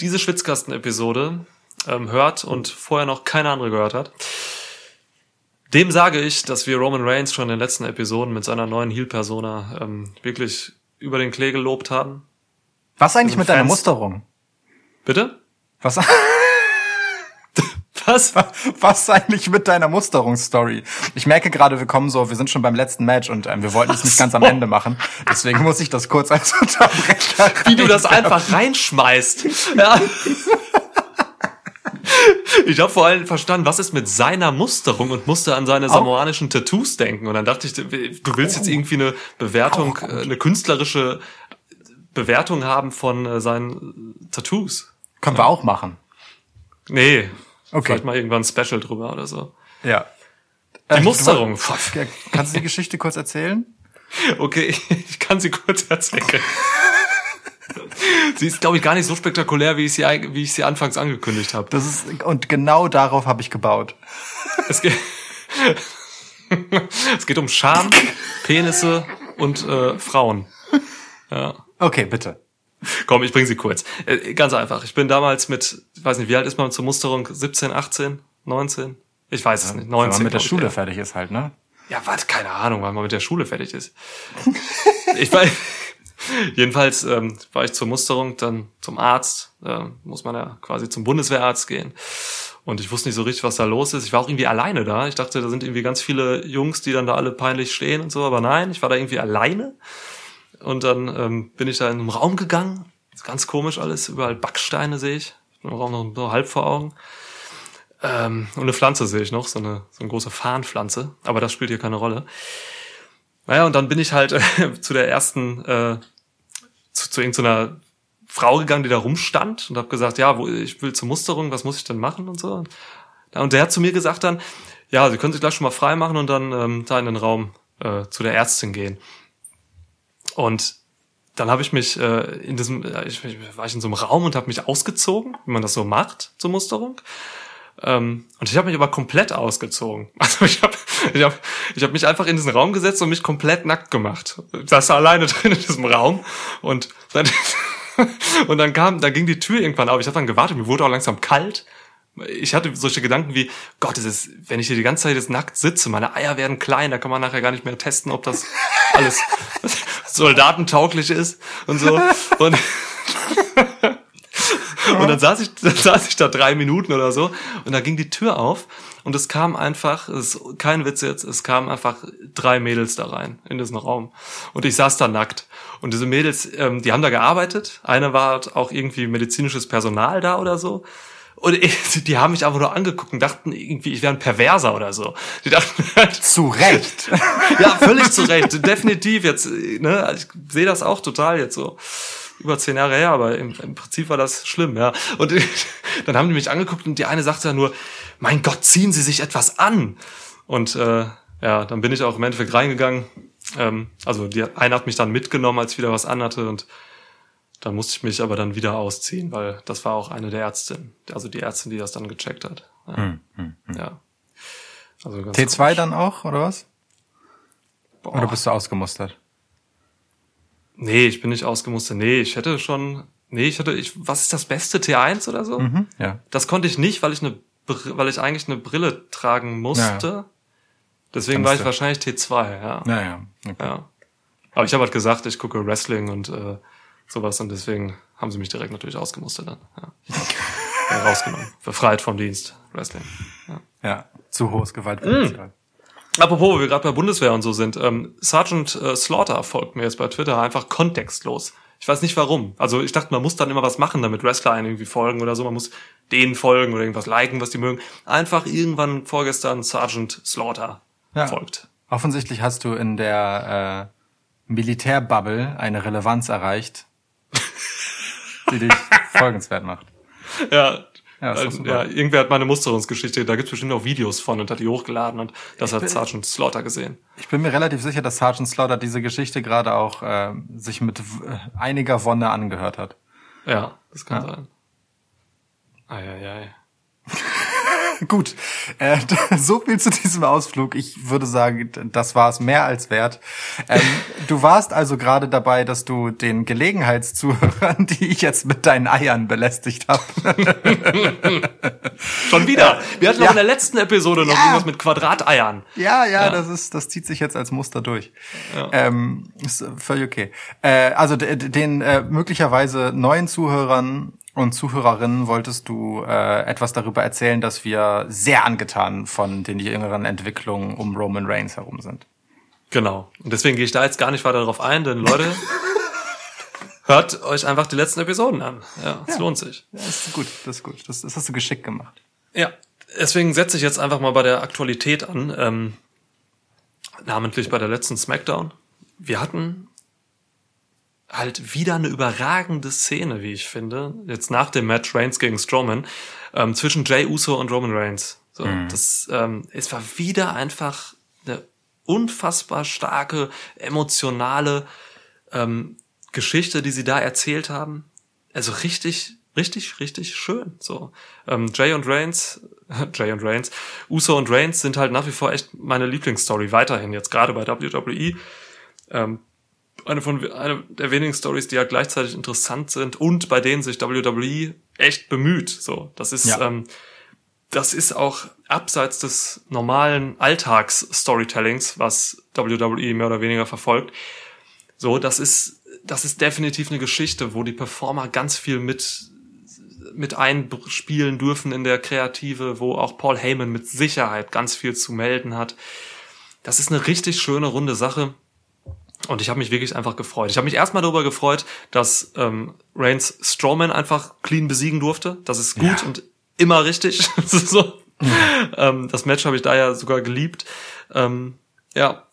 S1: diese Schwitzkasten-Episode ähm, hört und vorher noch keine andere gehört hat, dem sage ich, dass wir Roman Reigns schon in den letzten Episoden mit seiner neuen Heel-Persona ähm, wirklich über den Klee gelobt haben.
S2: Was eigentlich
S1: Also
S2: mit deiner
S1: Fans-
S2: Musterung?
S1: Bitte?
S2: Was,
S1: Was?
S2: was eigentlich mit deiner Musterungsstory? Ich merke gerade, wir kommen so, wir sind schon beim letzten Match und ähm, wir wollten es nicht ganz am Ende machen. Deswegen muss ich das kurz als Unterbrecher.
S1: Wie du das einfach reinschmeißt. Ja. Ich habe vor allem verstanden, was ist mit seiner Musterung und musste an seine samoanischen Tattoos denken. Und dann dachte ich, du willst jetzt irgendwie eine Bewertung, äh, eine künstlerische Bewertung haben von äh, seinen Tattoos.
S2: Können wir auch machen.
S1: Nee.
S2: Okay.
S1: Vielleicht mal irgendwann ein Special drüber oder so.
S2: Ja.
S1: Die Musterung.
S2: Fuck. Kannst du die Geschichte kurz erzählen?
S1: Okay, ich kann sie kurz erzählen. sie ist, glaube ich, gar nicht so spektakulär, wie ich sie, wie ich sie anfangs angekündigt habe.
S2: Das ist, und genau darauf habe ich gebaut.
S1: Es geht, es geht um Scham, Penisse und äh, Frauen. Ja.
S2: Okay, bitte.
S1: Komm, ich bring sie kurz. Äh, ganz einfach. Ich bin damals mit, ich weiß nicht, wie alt ist man zur Musterung? 17, 18, 19? Ich weiß es nicht. 19.
S2: Wenn man mit der
S1: ich,
S2: Schule
S1: ja.
S2: fertig ist halt, ne?
S1: Ja, warte, keine Ahnung, wann man mit der Schule fertig ist. ich war, jedenfalls ähm, war ich zur Musterung, dann zum Arzt, äh, muss man ja quasi zum Bundeswehrarzt gehen. Und ich wusste nicht so richtig, was da los ist. Ich war auch irgendwie alleine da. Ich dachte, da sind irgendwie ganz viele Jungs, die dann da alle peinlich stehen und so, aber nein, ich war da irgendwie alleine. Und dann ähm, bin ich da in einen Raum gegangen. Ganz komisch alles, überall Backsteine sehe ich. Im Raum noch so halb vor Augen. Ähm, und eine Pflanze sehe ich noch, so eine, so eine große Farnpflanze. Aber das spielt hier keine Rolle. Naja, und dann bin ich halt äh, zu der ersten, äh, zu, zu irgendeiner Frau gegangen, die da rumstand und habe gesagt, ja, wo, ich will zur Musterung, was muss ich denn machen und so. Und der hat zu mir gesagt dann, ja, Sie können sich gleich schon mal frei machen und dann ähm, da in den Raum äh, zu der Ärztin gehen. Und dann habe ich mich äh, in diesem, äh, ich, war ich in so einem Raum und habe mich ausgezogen, wie man das so macht zur Musterung. Ähm, und ich habe mich aber komplett ausgezogen. Also ich habe ich hab, ich hab mich einfach in diesen Raum gesetzt und mich komplett nackt gemacht. Ich saß alleine drin in diesem Raum und dann, und dann kam, dann ging die Tür irgendwann auf. Ich habe dann gewartet, mir wurde auch langsam kalt. Ich hatte solche Gedanken wie, Gott, es ist, wenn ich hier die ganze Zeit jetzt nackt sitze, meine Eier werden klein, da kann man nachher gar nicht mehr testen, ob das alles soldatentauglich ist und so. Und und dann saß ich, dann saß ich da drei Minuten oder so und da ging die Tür auf und es kam einfach, es ist kein Witz jetzt, es kamen einfach drei Mädels da rein in diesen Raum und ich saß da nackt und diese Mädels, ähm, die haben da gearbeitet. Eine war auch irgendwie medizinisches Personal da oder so. Und ich, die haben mich einfach nur angeguckt und dachten irgendwie, ich wäre ein Perverser oder so. Die dachten
S2: halt, zu Recht.
S1: ja, völlig zu Recht. Definitiv jetzt, ne, ich sehe das auch total jetzt so über zehn Jahre her, aber im, im Prinzip war das schlimm, ja. Und dann haben die mich angeguckt und die eine sagte ja nur, mein Gott, ziehen Sie sich etwas an. Und äh, ja, dann bin ich auch im Endeffekt reingegangen. Ähm, also die eine hat mich dann mitgenommen, als ich wieder was anhatte und dann musste ich mich aber dann wieder ausziehen, weil das war auch eine der Ärztinnen, also die Ärztin, die das dann gecheckt hat. Ja. Hm, hm, hm. ja.
S2: Also ganz T2 komisch. dann auch, oder was? Boah. Oder bist du ausgemustert?
S1: Nee, ich bin nicht ausgemustert. Nee, ich hätte schon. Nee, ich hatte. Ich, was ist das Beste? T1 oder so? Mhm, ja. Das konnte ich nicht, weil ich eine weil ich eigentlich eine Brille tragen musste. Ja. Deswegen war ich wahrscheinlich T2, ja.
S2: Naja. Okay.
S1: Ja. Aber ich habe halt gesagt, ich gucke Wrestling und äh, sowas und deswegen haben sie mich direkt natürlich ausgemustert dann. Ja. ja rausgenommen. Befreit vom Dienst. Wrestling.
S2: Ja, ja zu hohes Gewaltpotenzial.
S1: Mm. Apropos, wo wir gerade bei Bundeswehr und so sind, ähm, Sergeant äh, Slaughter folgt mir jetzt bei Twitter einfach kontextlos. Ich weiß nicht warum. Also ich dachte, man muss dann immer was machen, damit Wrestler einen irgendwie folgen oder so. Man muss denen folgen oder irgendwas liken, was die mögen. Einfach irgendwann vorgestern Sergeant Slaughter ja. folgt.
S2: Offensichtlich hast du in der äh, Militärbubble eine Relevanz erreicht, die dich folgenswert macht.
S1: Ja, ja, also, ja, irgendwer hat meine Musterungsgeschichte, da gibt's bestimmt auch Videos von und hat die hochgeladen und das ich hat Sergeant Slaughter gesehen.
S2: Ich bin mir relativ sicher, dass Sergeant Slaughter diese Geschichte gerade auch äh, sich mit einiger Wonne angehört hat.
S1: Ja, das kann ja. sein. Eieiei.
S2: Gut, äh, so viel zu diesem Ausflug. Ich würde sagen, das war es mehr als wert. Ähm, du warst also gerade dabei, dass du den Gelegenheitszuhörern, die ich jetzt mit deinen Eiern belästigt habe.
S1: Schon wieder. Wir hatten ja. auch in der letzten Episode noch ja. irgendwas mit Quadrateiern.
S2: Ja, ja, ja, das ist, das zieht sich jetzt als Muster durch. Ja. Ähm, ist völlig okay. Äh, also den äh, möglicherweise neuen Zuhörern und Zuhörerinnen wolltest du äh, etwas darüber erzählen, dass wir sehr angetan von den jüngeren Entwicklungen um Roman Reigns herum sind.
S1: Genau. Und deswegen gehe ich da jetzt gar nicht weiter darauf ein, denn Leute, hört euch einfach die letzten Episoden an. Ja, es ja. lohnt sich.
S2: Ja, das ist gut, das ist gut. Das, das hast du geschickt gemacht.
S1: Ja, deswegen setze ich jetzt einfach mal bei der Aktualität an, ähm, namentlich bei der letzten Smackdown. Wir hatten halt wieder eine überragende Szene, wie ich finde, jetzt nach dem Match Reigns gegen Strowman, ähm, zwischen Jay Uso und Roman Reigns. So, mhm. das, ähm, es war wieder einfach eine unfassbar starke, emotionale ähm, Geschichte, die sie da erzählt haben. Also richtig, richtig, richtig schön. So, ähm, Jay und Reigns, Jay und Reigns, Uso und Reigns sind halt nach wie vor echt meine Lieblingsstory weiterhin jetzt gerade bei WWE. Ähm, eine von eine der wenigen Stories, die ja gleichzeitig interessant sind und bei denen sich WWE echt bemüht. So, das ist ja. ähm, das ist auch abseits des normalen Alltags-Storytellings, was WWE mehr oder weniger verfolgt. So, das ist, das ist definitiv eine Geschichte, wo die Performer ganz viel mit, mit einspielen dürfen in der Kreative, wo auch Paul Heyman mit Sicherheit ganz viel zu melden hat. Das ist eine richtig schöne runde Sache. Und ich habe mich wirklich einfach gefreut. Ich habe mich erstmal darüber gefreut, dass ähm, Reigns Strowman einfach clean besiegen durfte. Das ist gut ja. und immer richtig. so. Mhm. Ähm, das Match habe ich da ja sogar geliebt. Ähm, ja.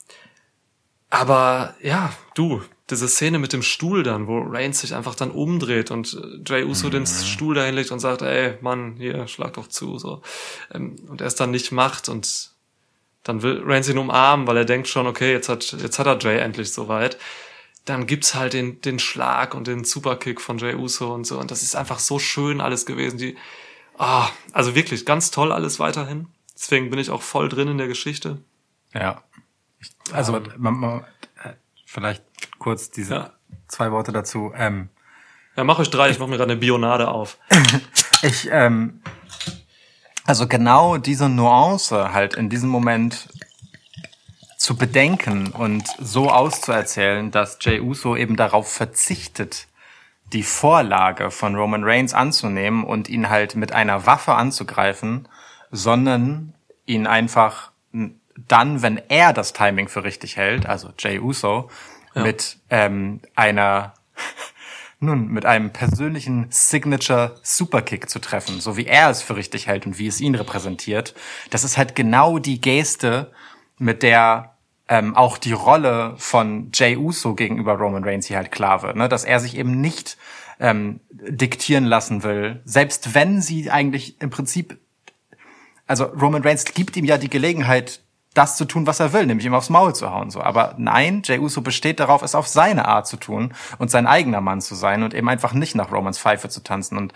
S1: Aber ja, du, diese Szene mit dem Stuhl dann, wo Reigns sich einfach dann umdreht und äh, Jay Uso mhm. den Stuhl dahin legt und sagt, ey, Mann, hier, schlag doch zu, so. Ähm, und er es dann nicht macht und dann will Reigns ihn umarmen, weil er denkt schon, okay, jetzt hat, jetzt hat er Jay endlich soweit. Dann gibt's halt den, den Schlag und den Superkick von Jay Uso und so. Und das ist einfach so schön alles gewesen. Die, ah, also wirklich ganz toll alles weiterhin. Deswegen bin ich auch voll drin in der Geschichte.
S2: Ja. Also, ähm, man, man, äh, vielleicht kurz diese ja. zwei Worte dazu. Ähm,
S1: ja, mach euch drei, ich mach mir gerade eine Bionade auf.
S2: ich, ähm, also genau diese Nuance halt in diesem Moment zu bedenken und so auszuerzählen, dass Jay Uso eben darauf verzichtet, die Vorlage von Roman Reigns anzunehmen und ihn halt mit einer Waffe anzugreifen, sondern ihn einfach dann, wenn er das Timing für richtig hält, also Jay Uso, ja. mit ähm, einer nun, mit einem persönlichen Signature Superkick zu treffen, so wie er es für richtig hält und wie es ihn repräsentiert, das ist halt genau die Geste, mit der ähm, auch die Rolle von Jay Uso gegenüber Roman Reigns hier halt klar wird, ne? dass er sich eben nicht ähm, diktieren lassen will, selbst wenn sie eigentlich im Prinzip, also Roman Reigns gibt ihm ja die Gelegenheit, das zu tun, was er will, nämlich ihm aufs Maul zu hauen. So. Aber nein, Jey Uso besteht darauf, es auf seine Art zu tun und sein eigener Mann zu sein und eben einfach nicht nach Romans Pfeife zu tanzen und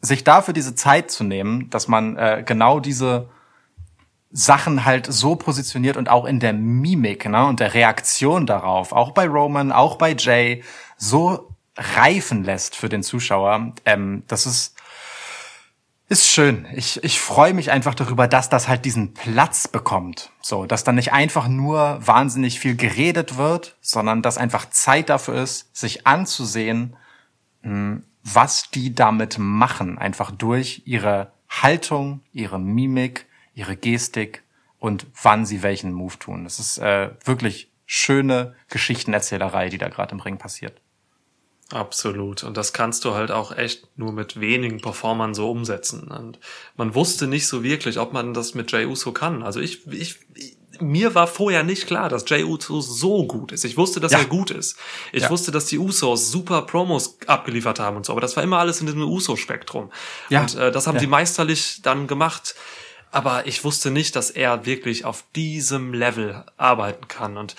S2: sich dafür diese Zeit zu nehmen, dass man äh, genau diese Sachen halt so positioniert und auch in der Mimik ne, und der Reaktion darauf, auch bei Roman, auch bei Jay, so reifen lässt für den Zuschauer. Ähm, das ist ist schön. Ich, ich freue mich einfach darüber, dass das halt diesen Platz bekommt. So, dass dann nicht einfach nur wahnsinnig viel geredet wird, sondern dass einfach Zeit dafür ist, sich anzusehen, hm, was die damit machen. Einfach durch ihre Haltung, ihre Mimik, ihre Gestik und wann sie welchen Move tun. Das ist äh, wirklich schöne Geschichtenerzählerei, die da gerade im Ring passiert.
S1: Absolut. Und das kannst du halt auch echt nur mit wenigen Performern so umsetzen. Und man wusste nicht so wirklich, ob man das mit Jay Uso kann. Also ich, ich, mir war vorher nicht klar, dass Jay Uso so gut ist. Ich wusste, dass ja. er gut ist. Ich ja. wusste, dass die Usos super Promos abgeliefert haben und so. Aber das war immer alles in diesem Uso-Spektrum. Ja. Und äh, das haben ja. die meisterlich dann gemacht. Aber ich wusste nicht, dass er wirklich auf diesem Level arbeiten kann. Und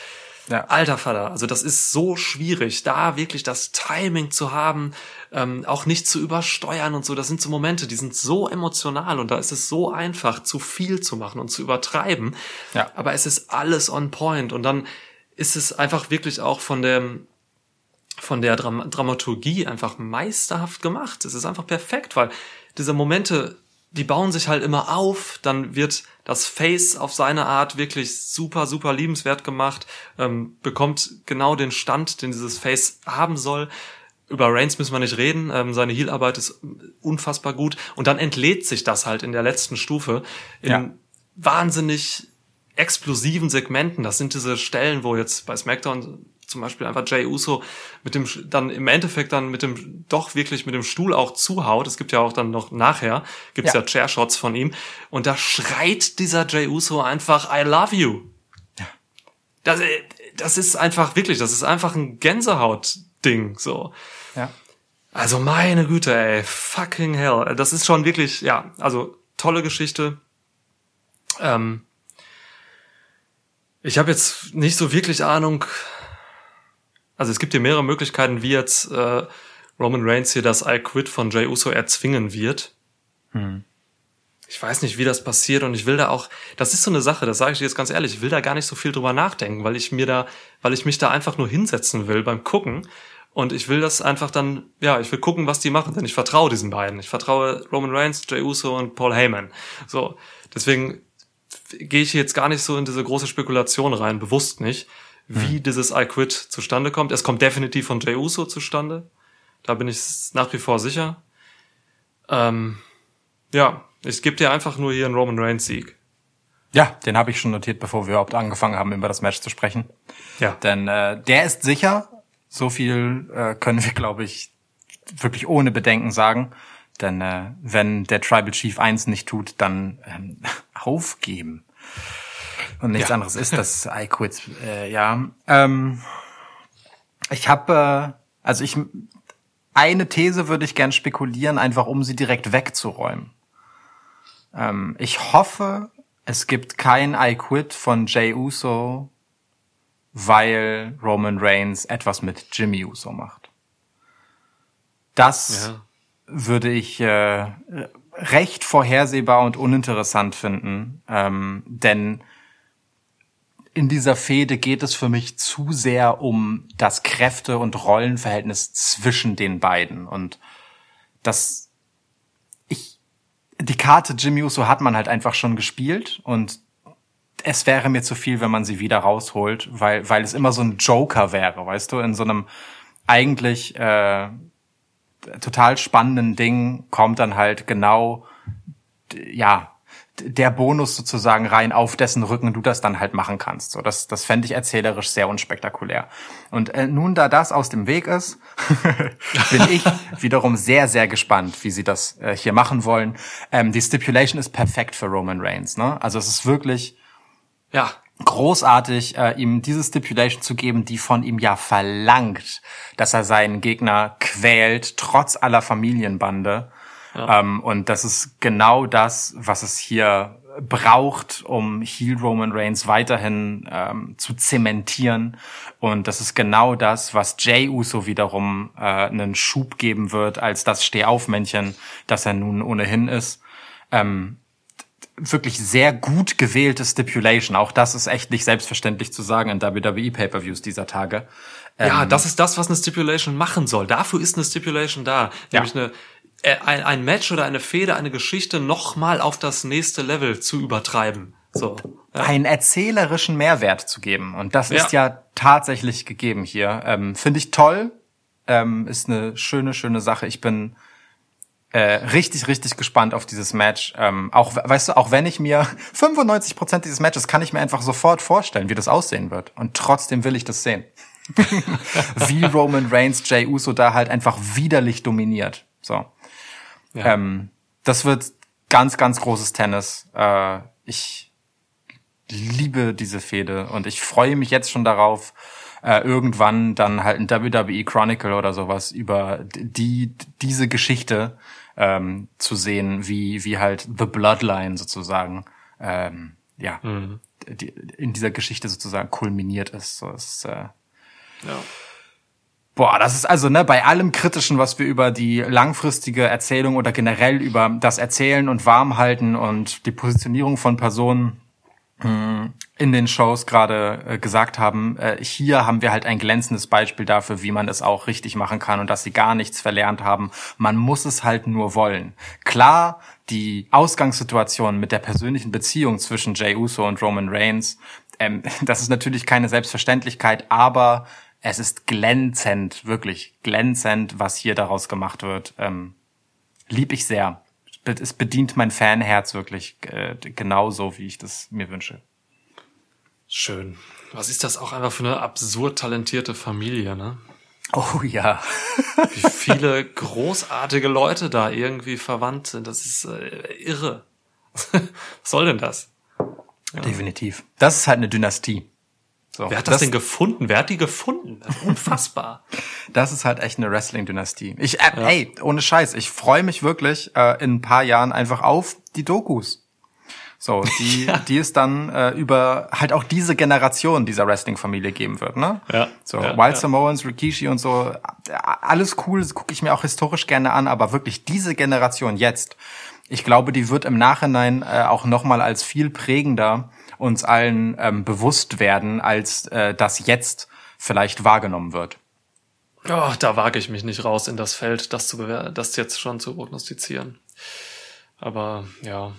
S1: ja. Alter Vater, also das ist so schwierig, da wirklich das Timing zu haben, ähm, auch nicht zu übersteuern und so. Das sind so Momente, die sind so emotional und da ist es so einfach, zu viel zu machen und zu übertreiben. Ja. Aber es ist alles on point und dann ist es einfach wirklich auch von dem von der Dram Dramaturgie einfach meisterhaft gemacht. Es ist einfach perfekt, weil diese Momente die bauen sich halt immer auf, dann wird das Face auf seine Art wirklich super, super liebenswert gemacht, ähm, bekommt genau den Stand, den dieses Face haben soll. Über Reigns müssen wir nicht reden, ähm, seine Heal-Arbeit ist unfassbar gut und dann entlädt sich das halt in der letzten Stufe in ja. wahnsinnig explosiven Segmenten. Das sind diese Stellen, wo jetzt bei SmackDown zum Beispiel einfach Jay Uso mit dem dann im Endeffekt dann mit dem doch wirklich mit dem Stuhl auch zuhaut. Es gibt ja auch dann noch nachher gibt's ja, ja Chair-Shots von ihm und da schreit dieser Jay Uso einfach I love you. Ja. Das, äh, das ist einfach wirklich, das ist einfach ein Gänsehaut-Ding so. Ja. Also meine Güte, ey, fucking hell, das ist schon wirklich ja, also tolle Geschichte. Ähm, ich habe jetzt nicht so wirklich Ahnung, also es gibt hier mehrere Möglichkeiten, wie jetzt äh, Roman Reigns hier das I Quit von Jay Uso erzwingen wird. Hm. Ich weiß nicht, wie das passiert und ich will da auch, das ist so eine Sache, das sage ich dir jetzt ganz ehrlich, ich will da gar nicht so viel drüber nachdenken, weil ich mir da, weil ich mich da einfach nur hinsetzen will beim Gucken Und ich will das einfach dann, ja, ich will gucken, was die machen, denn ich vertraue diesen beiden. Ich vertraue Roman Reigns, Jey Uso und Paul Heyman. So, deswegen gehe ich jetzt gar nicht so in diese große Spekulation rein, bewusst nicht, wie hm. dieses I Quit zustande kommt. Es kommt definitiv von Jey Uso zustande. Da bin ich nach wie vor sicher. Ähm, ja, ich gebe dir einfach nur hier einen Roman Reigns Sieg.
S2: Ja, den habe ich schon notiert, bevor wir überhaupt angefangen haben, über das Match zu sprechen. Ja. Denn äh, der ist sicher. So viel äh, können wir, glaube ich, wirklich ohne Bedenken sagen. Denn äh, wenn der Tribal Chief eins nicht tut, dann ähm, aufgeben. Und nichts ja. anderes ist das I quit. Äh, ja. Ähm, ich habe, äh, also ich eine These würde ich gern spekulieren, einfach um sie direkt wegzuräumen. Ähm, ich hoffe, es gibt kein I Quit von Jay Uso, weil Roman Reigns etwas mit Jimmy Uso macht. Das ja. würde ich äh, recht vorhersehbar und uninteressant finden, ähm, denn in dieser Fehde geht es für mich zu sehr um das Kräfte- und Rollenverhältnis zwischen den beiden. Und das, ich, die Karte Jimmy Uso hat man halt einfach schon gespielt und es wäre mir zu viel, wenn man sie wieder rausholt, weil, weil es immer so ein Joker wäre, weißt du, in so einem eigentlich äh, total spannenden Ding kommt dann halt genau, ja, der Bonus sozusagen rein auf dessen Rücken du das dann halt machen kannst. So, das, das fände ich erzählerisch sehr unspektakulär. Und äh, nun, da das aus dem Weg ist, bin ich wiederum sehr, sehr gespannt, wie sie das äh, hier machen wollen. Ähm, die Stipulation ist perfekt für Roman Reigns. Ne? Also es ist wirklich ja großartig, äh, ihm diese Stipulation zu geben, die von ihm ja verlangt, dass er seinen Gegner quält, trotz aller Familienbande. Ja. Ähm, und das ist genau das, was es hier braucht, um Heel Roman Reigns weiterhin ähm, zu zementieren. Und das ist genau das, was Jay Uso wiederum äh, einen Schub geben wird, als das Stehaufmännchen, das er nun ohnehin ist. Ähm, wirklich sehr gut gewählte Stipulation. Auch das ist echt nicht selbstverständlich zu sagen in WWE Pay-per-Views dieser Tage.
S1: Ja, ähm, das ist das, was eine Stipulation machen soll. Dafür ist eine Stipulation da. Nämlich ja. eine ein, ein Match oder eine Fehde, eine Geschichte nochmal auf das nächste Level zu übertreiben. So.
S2: Ja. Einen erzählerischen Mehrwert zu geben. Und das ist ja, ja tatsächlich gegeben hier. Ähm, Finde ich toll. Ähm, ist eine schöne, schöne Sache. Ich bin äh, richtig, richtig gespannt auf dieses Match. Ähm, auch, weißt du, auch wenn ich mir 95 Prozent dieses Matches kann ich mir einfach sofort vorstellen, wie das aussehen wird. Und trotzdem will ich das sehen. wie Roman Reigns Jay Uso da halt einfach widerlich dominiert. So. Ja. Ähm, das wird ganz, ganz großes Tennis. Äh, ich liebe diese Fehde und ich freue mich jetzt schon darauf, äh, irgendwann dann halt ein WWE Chronicle oder sowas über die diese Geschichte ähm, zu sehen, wie wie halt The Bloodline sozusagen ähm, ja mhm. die, in dieser Geschichte sozusagen kulminiert ist. So, ist äh, ja. Boah, das ist also ne, bei allem Kritischen, was wir über die langfristige Erzählung oder generell über das Erzählen und Warmhalten und die Positionierung von Personen hm, in den Shows gerade äh, gesagt haben, äh, hier haben wir halt ein glänzendes Beispiel dafür, wie man es auch richtig machen kann und dass sie gar nichts verlernt haben. Man muss es halt nur wollen. Klar, die Ausgangssituation mit der persönlichen Beziehung zwischen Jay Uso und Roman Reigns, ähm, das ist natürlich keine Selbstverständlichkeit, aber es ist glänzend, wirklich glänzend, was hier daraus gemacht wird. Ähm, lieb ich sehr. Es bedient mein Fanherz wirklich äh, genauso, wie ich das mir wünsche.
S1: Schön. Was ist das auch einfach für eine absurd talentierte Familie, ne?
S2: Oh ja.
S1: wie viele großartige Leute da irgendwie verwandt sind. Das ist äh, irre. Was soll denn das?
S2: Ja. Definitiv. Das ist halt eine Dynastie.
S1: So, Wer hat das, das, denn gefunden? Wer hat die gefunden? unfassbar.
S2: das ist halt echt eine Wrestling-Dynastie. Ich, äh, ja. ey, ohne Scheiß, ich freue mich wirklich äh, in ein paar Jahren einfach auf die Dokus. So, die, ja. die es dann äh, über halt auch diese Generation dieser Wrestling-Familie geben wird, ne? Ja. So, ja, Wild ja. Samoans, Rikishi und so, alles cool, gucke ich mir auch historisch gerne an, aber wirklich diese Generation jetzt, ich glaube, die wird im Nachhinein äh, auch nochmal als viel prägender uns allen ähm, bewusst werden, als äh, das jetzt vielleicht wahrgenommen wird.
S1: Oh, da wage ich mich nicht raus in das Feld, das zu bewer das jetzt schon zu prognostizieren. Aber ja.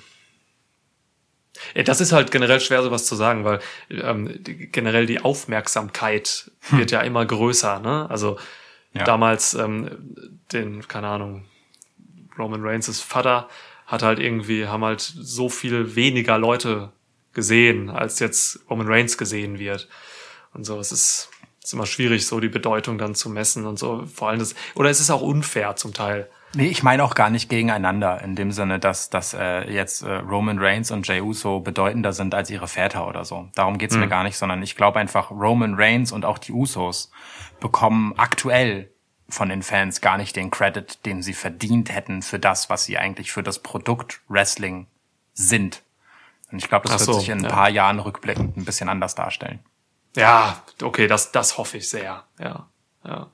S1: Das ist halt generell schwer, sowas zu sagen, weil ähm, die, generell die Aufmerksamkeit wird ja immer größer. Ne? Also
S2: Ja.
S1: damals ähm, den, keine Ahnung, Roman Reigns' Vater hat halt irgendwie, haben halt so viel weniger Leute gesehen, als jetzt Roman Reigns gesehen wird. Und so, es ist, es ist immer schwierig, so die Bedeutung dann zu messen und so. Vor allem das, oder es ist auch unfair zum Teil.
S2: Nee, ich meine auch gar nicht gegeneinander, in dem Sinne, dass, dass äh, jetzt äh, Roman Reigns und Jey Uso bedeutender sind als ihre Väter oder so. Darum geht's mir gar nicht, sondern ich glaube einfach, Roman Reigns und auch die Usos bekommen aktuell von den Fans gar nicht den Credit, den sie verdient hätten für das, was sie eigentlich für das Produkt Wrestling sind. Und ich glaube, das
S1: Ach
S2: wird
S1: so,
S2: sich in ein
S1: ja.
S2: paar Jahren rückblickend ein bisschen anders darstellen.
S1: Ja, okay, das, das hoffe ich sehr. Ja, ja.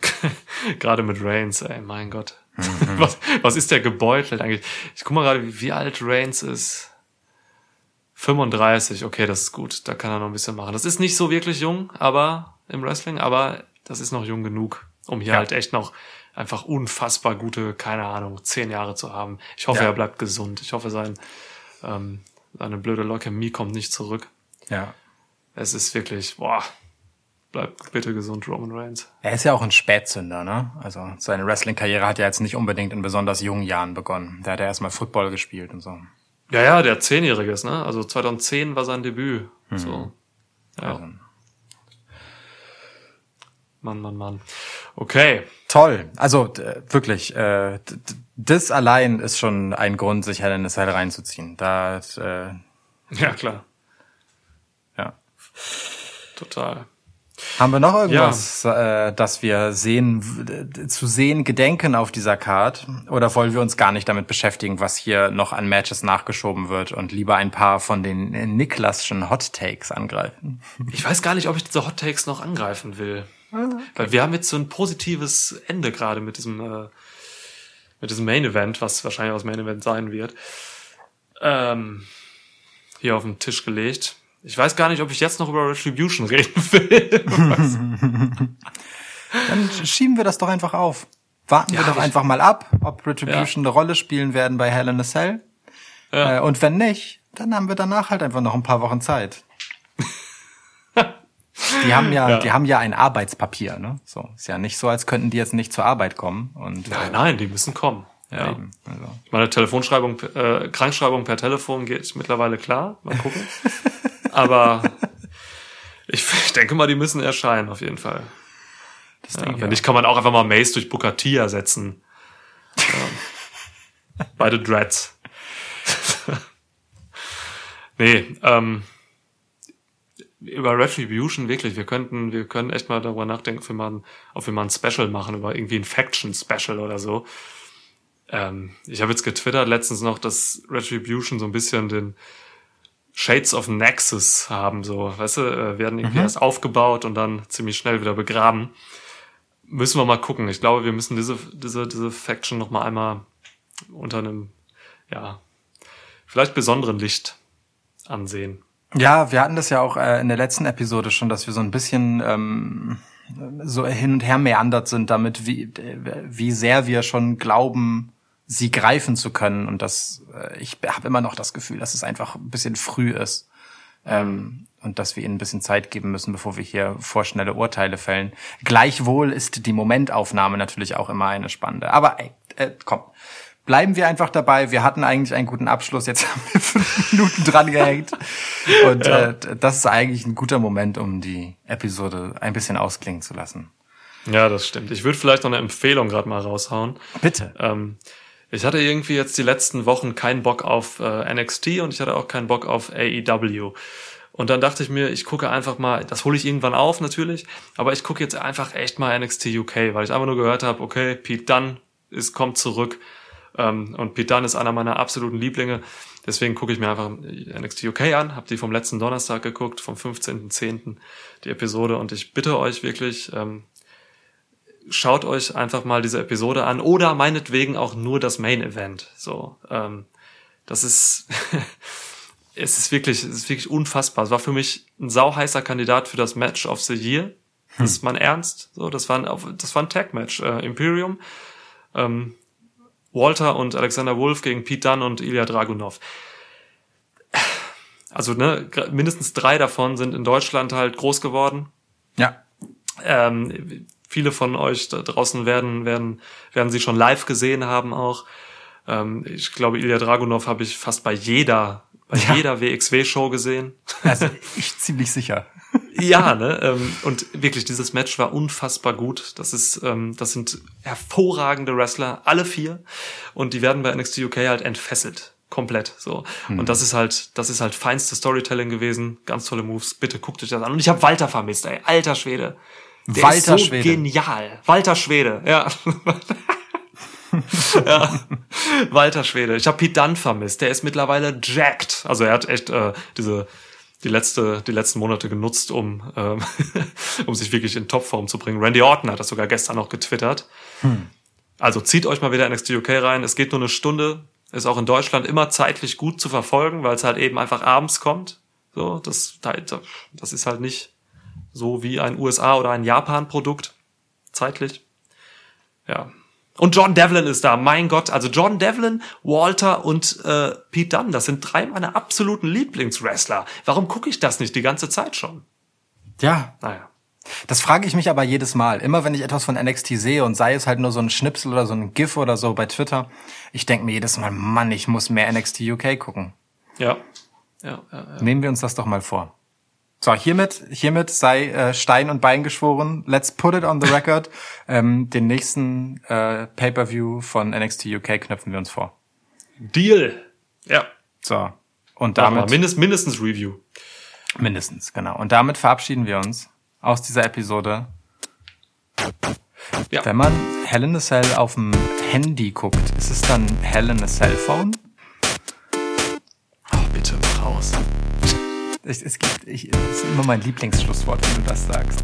S1: gerade mit Reigns, ey, mein Gott. was, was ist der gebeutelt eigentlich? Ich guck mal gerade, wie, wie alt Reigns ist. 35, okay, das ist gut. Da kann er noch ein bisschen machen. Das ist nicht so wirklich jung, aber im Wrestling, aber das ist noch jung genug, um hier
S2: Ja.
S1: halt echt noch einfach unfassbar gute, keine Ahnung, zehn Jahre zu haben. Ich hoffe,
S2: Ja.
S1: er bleibt gesund. Ich hoffe, sein, ähm, seine blöde Leukämie kommt nicht zurück.
S2: Ja.
S1: Es ist wirklich, boah, bleib bitte gesund, Roman Reigns.
S2: Er ist ja auch ein Spätzünder, ne? Also seine Wrestling-Karriere hat ja jetzt nicht unbedingt in besonders jungen Jahren begonnen. Da hat er erstmal Football gespielt und so.
S1: Ja, ja, der Zehnjährige ist, ne? Also 2010 war sein Debüt. So. Ja.
S2: Also,
S1: Mann, Mann, Mann. Okay.
S2: toll. Also wirklich, äh, das allein ist schon ein Grund, sich Hell in a Cell reinzuziehen. Da, äh,
S1: Ja, klar.
S2: ja.
S1: Total.
S2: Haben wir noch irgendwas, äh, das wir sehen, zu sehen gedenken auf dieser Card? Oder wollen wir uns gar nicht damit beschäftigen, was hier noch an Matches nachgeschoben wird und lieber ein paar von den äh, Niklasschen Hot Takes angreifen?
S1: Ich weiß gar nicht, ob ich diese Hot Takes noch angreifen will. Weil wir haben jetzt so ein positives Ende gerade mit diesem, äh, mit diesem Main Event, was wahrscheinlich auch das Main Event sein wird, ähm, hier auf den Tisch gelegt. Ich weiß gar nicht, ob ich jetzt noch über Retribution reden will.
S2: Dann schieben wir das doch einfach auf. Warten
S1: Ja,
S2: wir doch einfach mal ab, ob Retribution eine Rolle spielen werden bei Hell in a Cell.
S1: Ja.
S2: Äh, und wenn nicht, dann haben wir danach halt einfach noch ein paar Wochen Zeit. Die haben ja,
S1: Ja.
S2: die haben ja ein Arbeitspapier, ne? So ist ja nicht so, als könnten die jetzt nicht zur Arbeit kommen und
S1: nein, nein, die müssen kommen. Ja.
S2: eben, also.
S1: Meine Telefonschreibung, äh, Krankschreibung per Telefon geht mittlerweile klar. Mal gucken. Aber ich, ich denke mal, die müssen erscheinen, auf jeden Fall.
S2: Das
S1: Ja, wenn
S2: auch.
S1: nicht, kann man auch einfach mal Mace durch Booker T ersetzen. Ja. Beide Dreads. nee, ähm, über Retribution wirklich, wir könnten, wir können echt mal darüber nachdenken, ob wir mal, ein- ob wir mal ein Special machen, über irgendwie ein Faction-Special oder so. Ähm, ich habe jetzt getwittert letztens noch, dass Retribution so ein bisschen den Shades of Nexus haben, so, weißt du, äh, werden irgendwie erst aufgebaut und dann ziemlich schnell wieder begraben. Müssen wir mal gucken. Ich glaube, wir müssen diese, diese, diese Faction noch mal einmal unter einem, ja, vielleicht besonderen Licht ansehen.
S2: Ja, wir hatten das ja auch äh, in der letzten Episode schon, dass wir so ein bisschen ähm, so hin und her meandert sind damit, wie, wie sehr wir schon glauben, sie greifen zu können. Und das, äh, ich habe immer noch das Gefühl, dass es einfach ein bisschen früh ist. Ähm, und dass wir ihnen ein bisschen Zeit geben müssen, bevor wir hier vorschnelle Urteile fällen. Gleichwohl ist die Momentaufnahme natürlich auch immer eine spannende. Aber ey, äh, komm, bleiben wir einfach dabei. Wir hatten eigentlich einen guten Abschluss. Jetzt haben wir fünf Minuten dran gehängt. Und äh, das ist eigentlich ein guter Moment, um die Episode ein bisschen ausklingen zu lassen.
S1: Ja, das stimmt. Ich würde vielleicht noch eine Empfehlung gerade mal raushauen.
S2: Bitte.
S1: Ähm, ich hatte irgendwie jetzt die letzten Wochen keinen Bock auf äh, NXT und ich hatte auch keinen Bock auf AEW. Und dann dachte ich mir, ich gucke einfach mal, das hole ich irgendwann auf natürlich, aber ich gucke jetzt einfach echt mal NXT UK, weil ich einfach nur gehört habe, okay, Pete Dunne ist, kommt zurück ähm, und Pete Dunne ist einer meiner absoluten Lieblinge. Deswegen gucke ich mir einfach NXT UK an, habe die vom letzten Donnerstag geguckt, vom 15.10. die Episode und ich bitte euch wirklich, ähm, schaut euch einfach mal diese Episode an oder meinetwegen auch nur das Main Event. So, ähm, das ist, es ist wirklich, es ist wirklich unfassbar. Es war für mich ein sauheißer Kandidat für das Match of the Year. Das ist mein Ernst. So, das war ein, das war ein Tag-Match. Äh, Imperium, ähm, Walter und Alexander Wolf gegen Pete Dunne und Ilya Dragunov. Also ne, mindestens drei davon sind in Deutschland halt groß geworden.
S2: Ja.
S1: Ähm, viele von euch da draußen werden, werden, werden sie schon live gesehen haben auch. Ähm, ich glaube, Ilya Dragunov habe ich fast bei jeder, bei
S2: Ja.
S1: jeder WXW-Show gesehen.
S2: Also ich ziemlich sicher.
S1: ja, ne? Ähm, und wirklich, dieses Match war unfassbar gut. Das ist, ähm, das sind hervorragende Wrestler, alle vier. Und die werden bei NXT UK halt entfesselt. Komplett so. Und das ist halt, das ist halt feinste Storytelling gewesen. Ganz tolle Moves. Bitte guckt euch das an. Und ich habe Walter vermisst, ey. Alter Schwede. Der
S2: Walter
S1: ist so
S2: Schwede.
S1: genial. Walter Schwede, ja. ja. Walter Schwede. Ich habe Pete Dunne vermisst. Der ist mittlerweile jacked. Also er hat echt äh, diese die letzte die letzten Monate genutzt, um ähm, um sich wirklich in Topform zu bringen. Randy Orton hat das sogar gestern noch getwittert. Also zieht euch mal wieder NXT UK rein. Es geht nur eine Stunde. Ist auch in Deutschland immer zeitlich gut zu verfolgen, weil es halt eben einfach abends kommt. So, das, das ist halt nicht so wie ein USA oder ein Japan-Produkt. Zeitlich. Ja. Und John Devlin ist da, mein Gott. Also John Devlin, Walter und äh, Pete Dunne, das sind drei meiner absoluten Lieblingswrestler. Warum gucke ich das nicht die ganze Zeit schon?
S2: Ja,
S1: Naja.
S2: Das frage ich mich aber jedes Mal. Immer wenn ich etwas von NXT sehe und sei es halt nur so ein Schnipsel oder so ein GIF oder so bei Twitter, ich denke mir jedes Mal, Mann, ich muss mehr NXT UK gucken.
S1: Ja. Ja, ja, ja.
S2: Nehmen wir uns das doch mal vor. So, hiermit, hiermit sei äh, Stein und Bein geschworen. Let's put it on the record. ähm, den nächsten äh, Pay-per-View von NXT UK knöpfen wir uns vor.
S1: Deal. Ja.
S2: So. Und
S1: Damit mindest, mindestens Review.
S2: mindestens, genau. Und damit verabschieden wir uns aus dieser Episode.
S1: Ja.
S2: Wenn man Hell in a Cell auf dem Handy guckt, ist es dann Hell in a Cellphone?
S1: Oh, bitte mach
S2: es gibt, ich, das ist immer mein Lieblingsschlusswort, wenn du das sagst.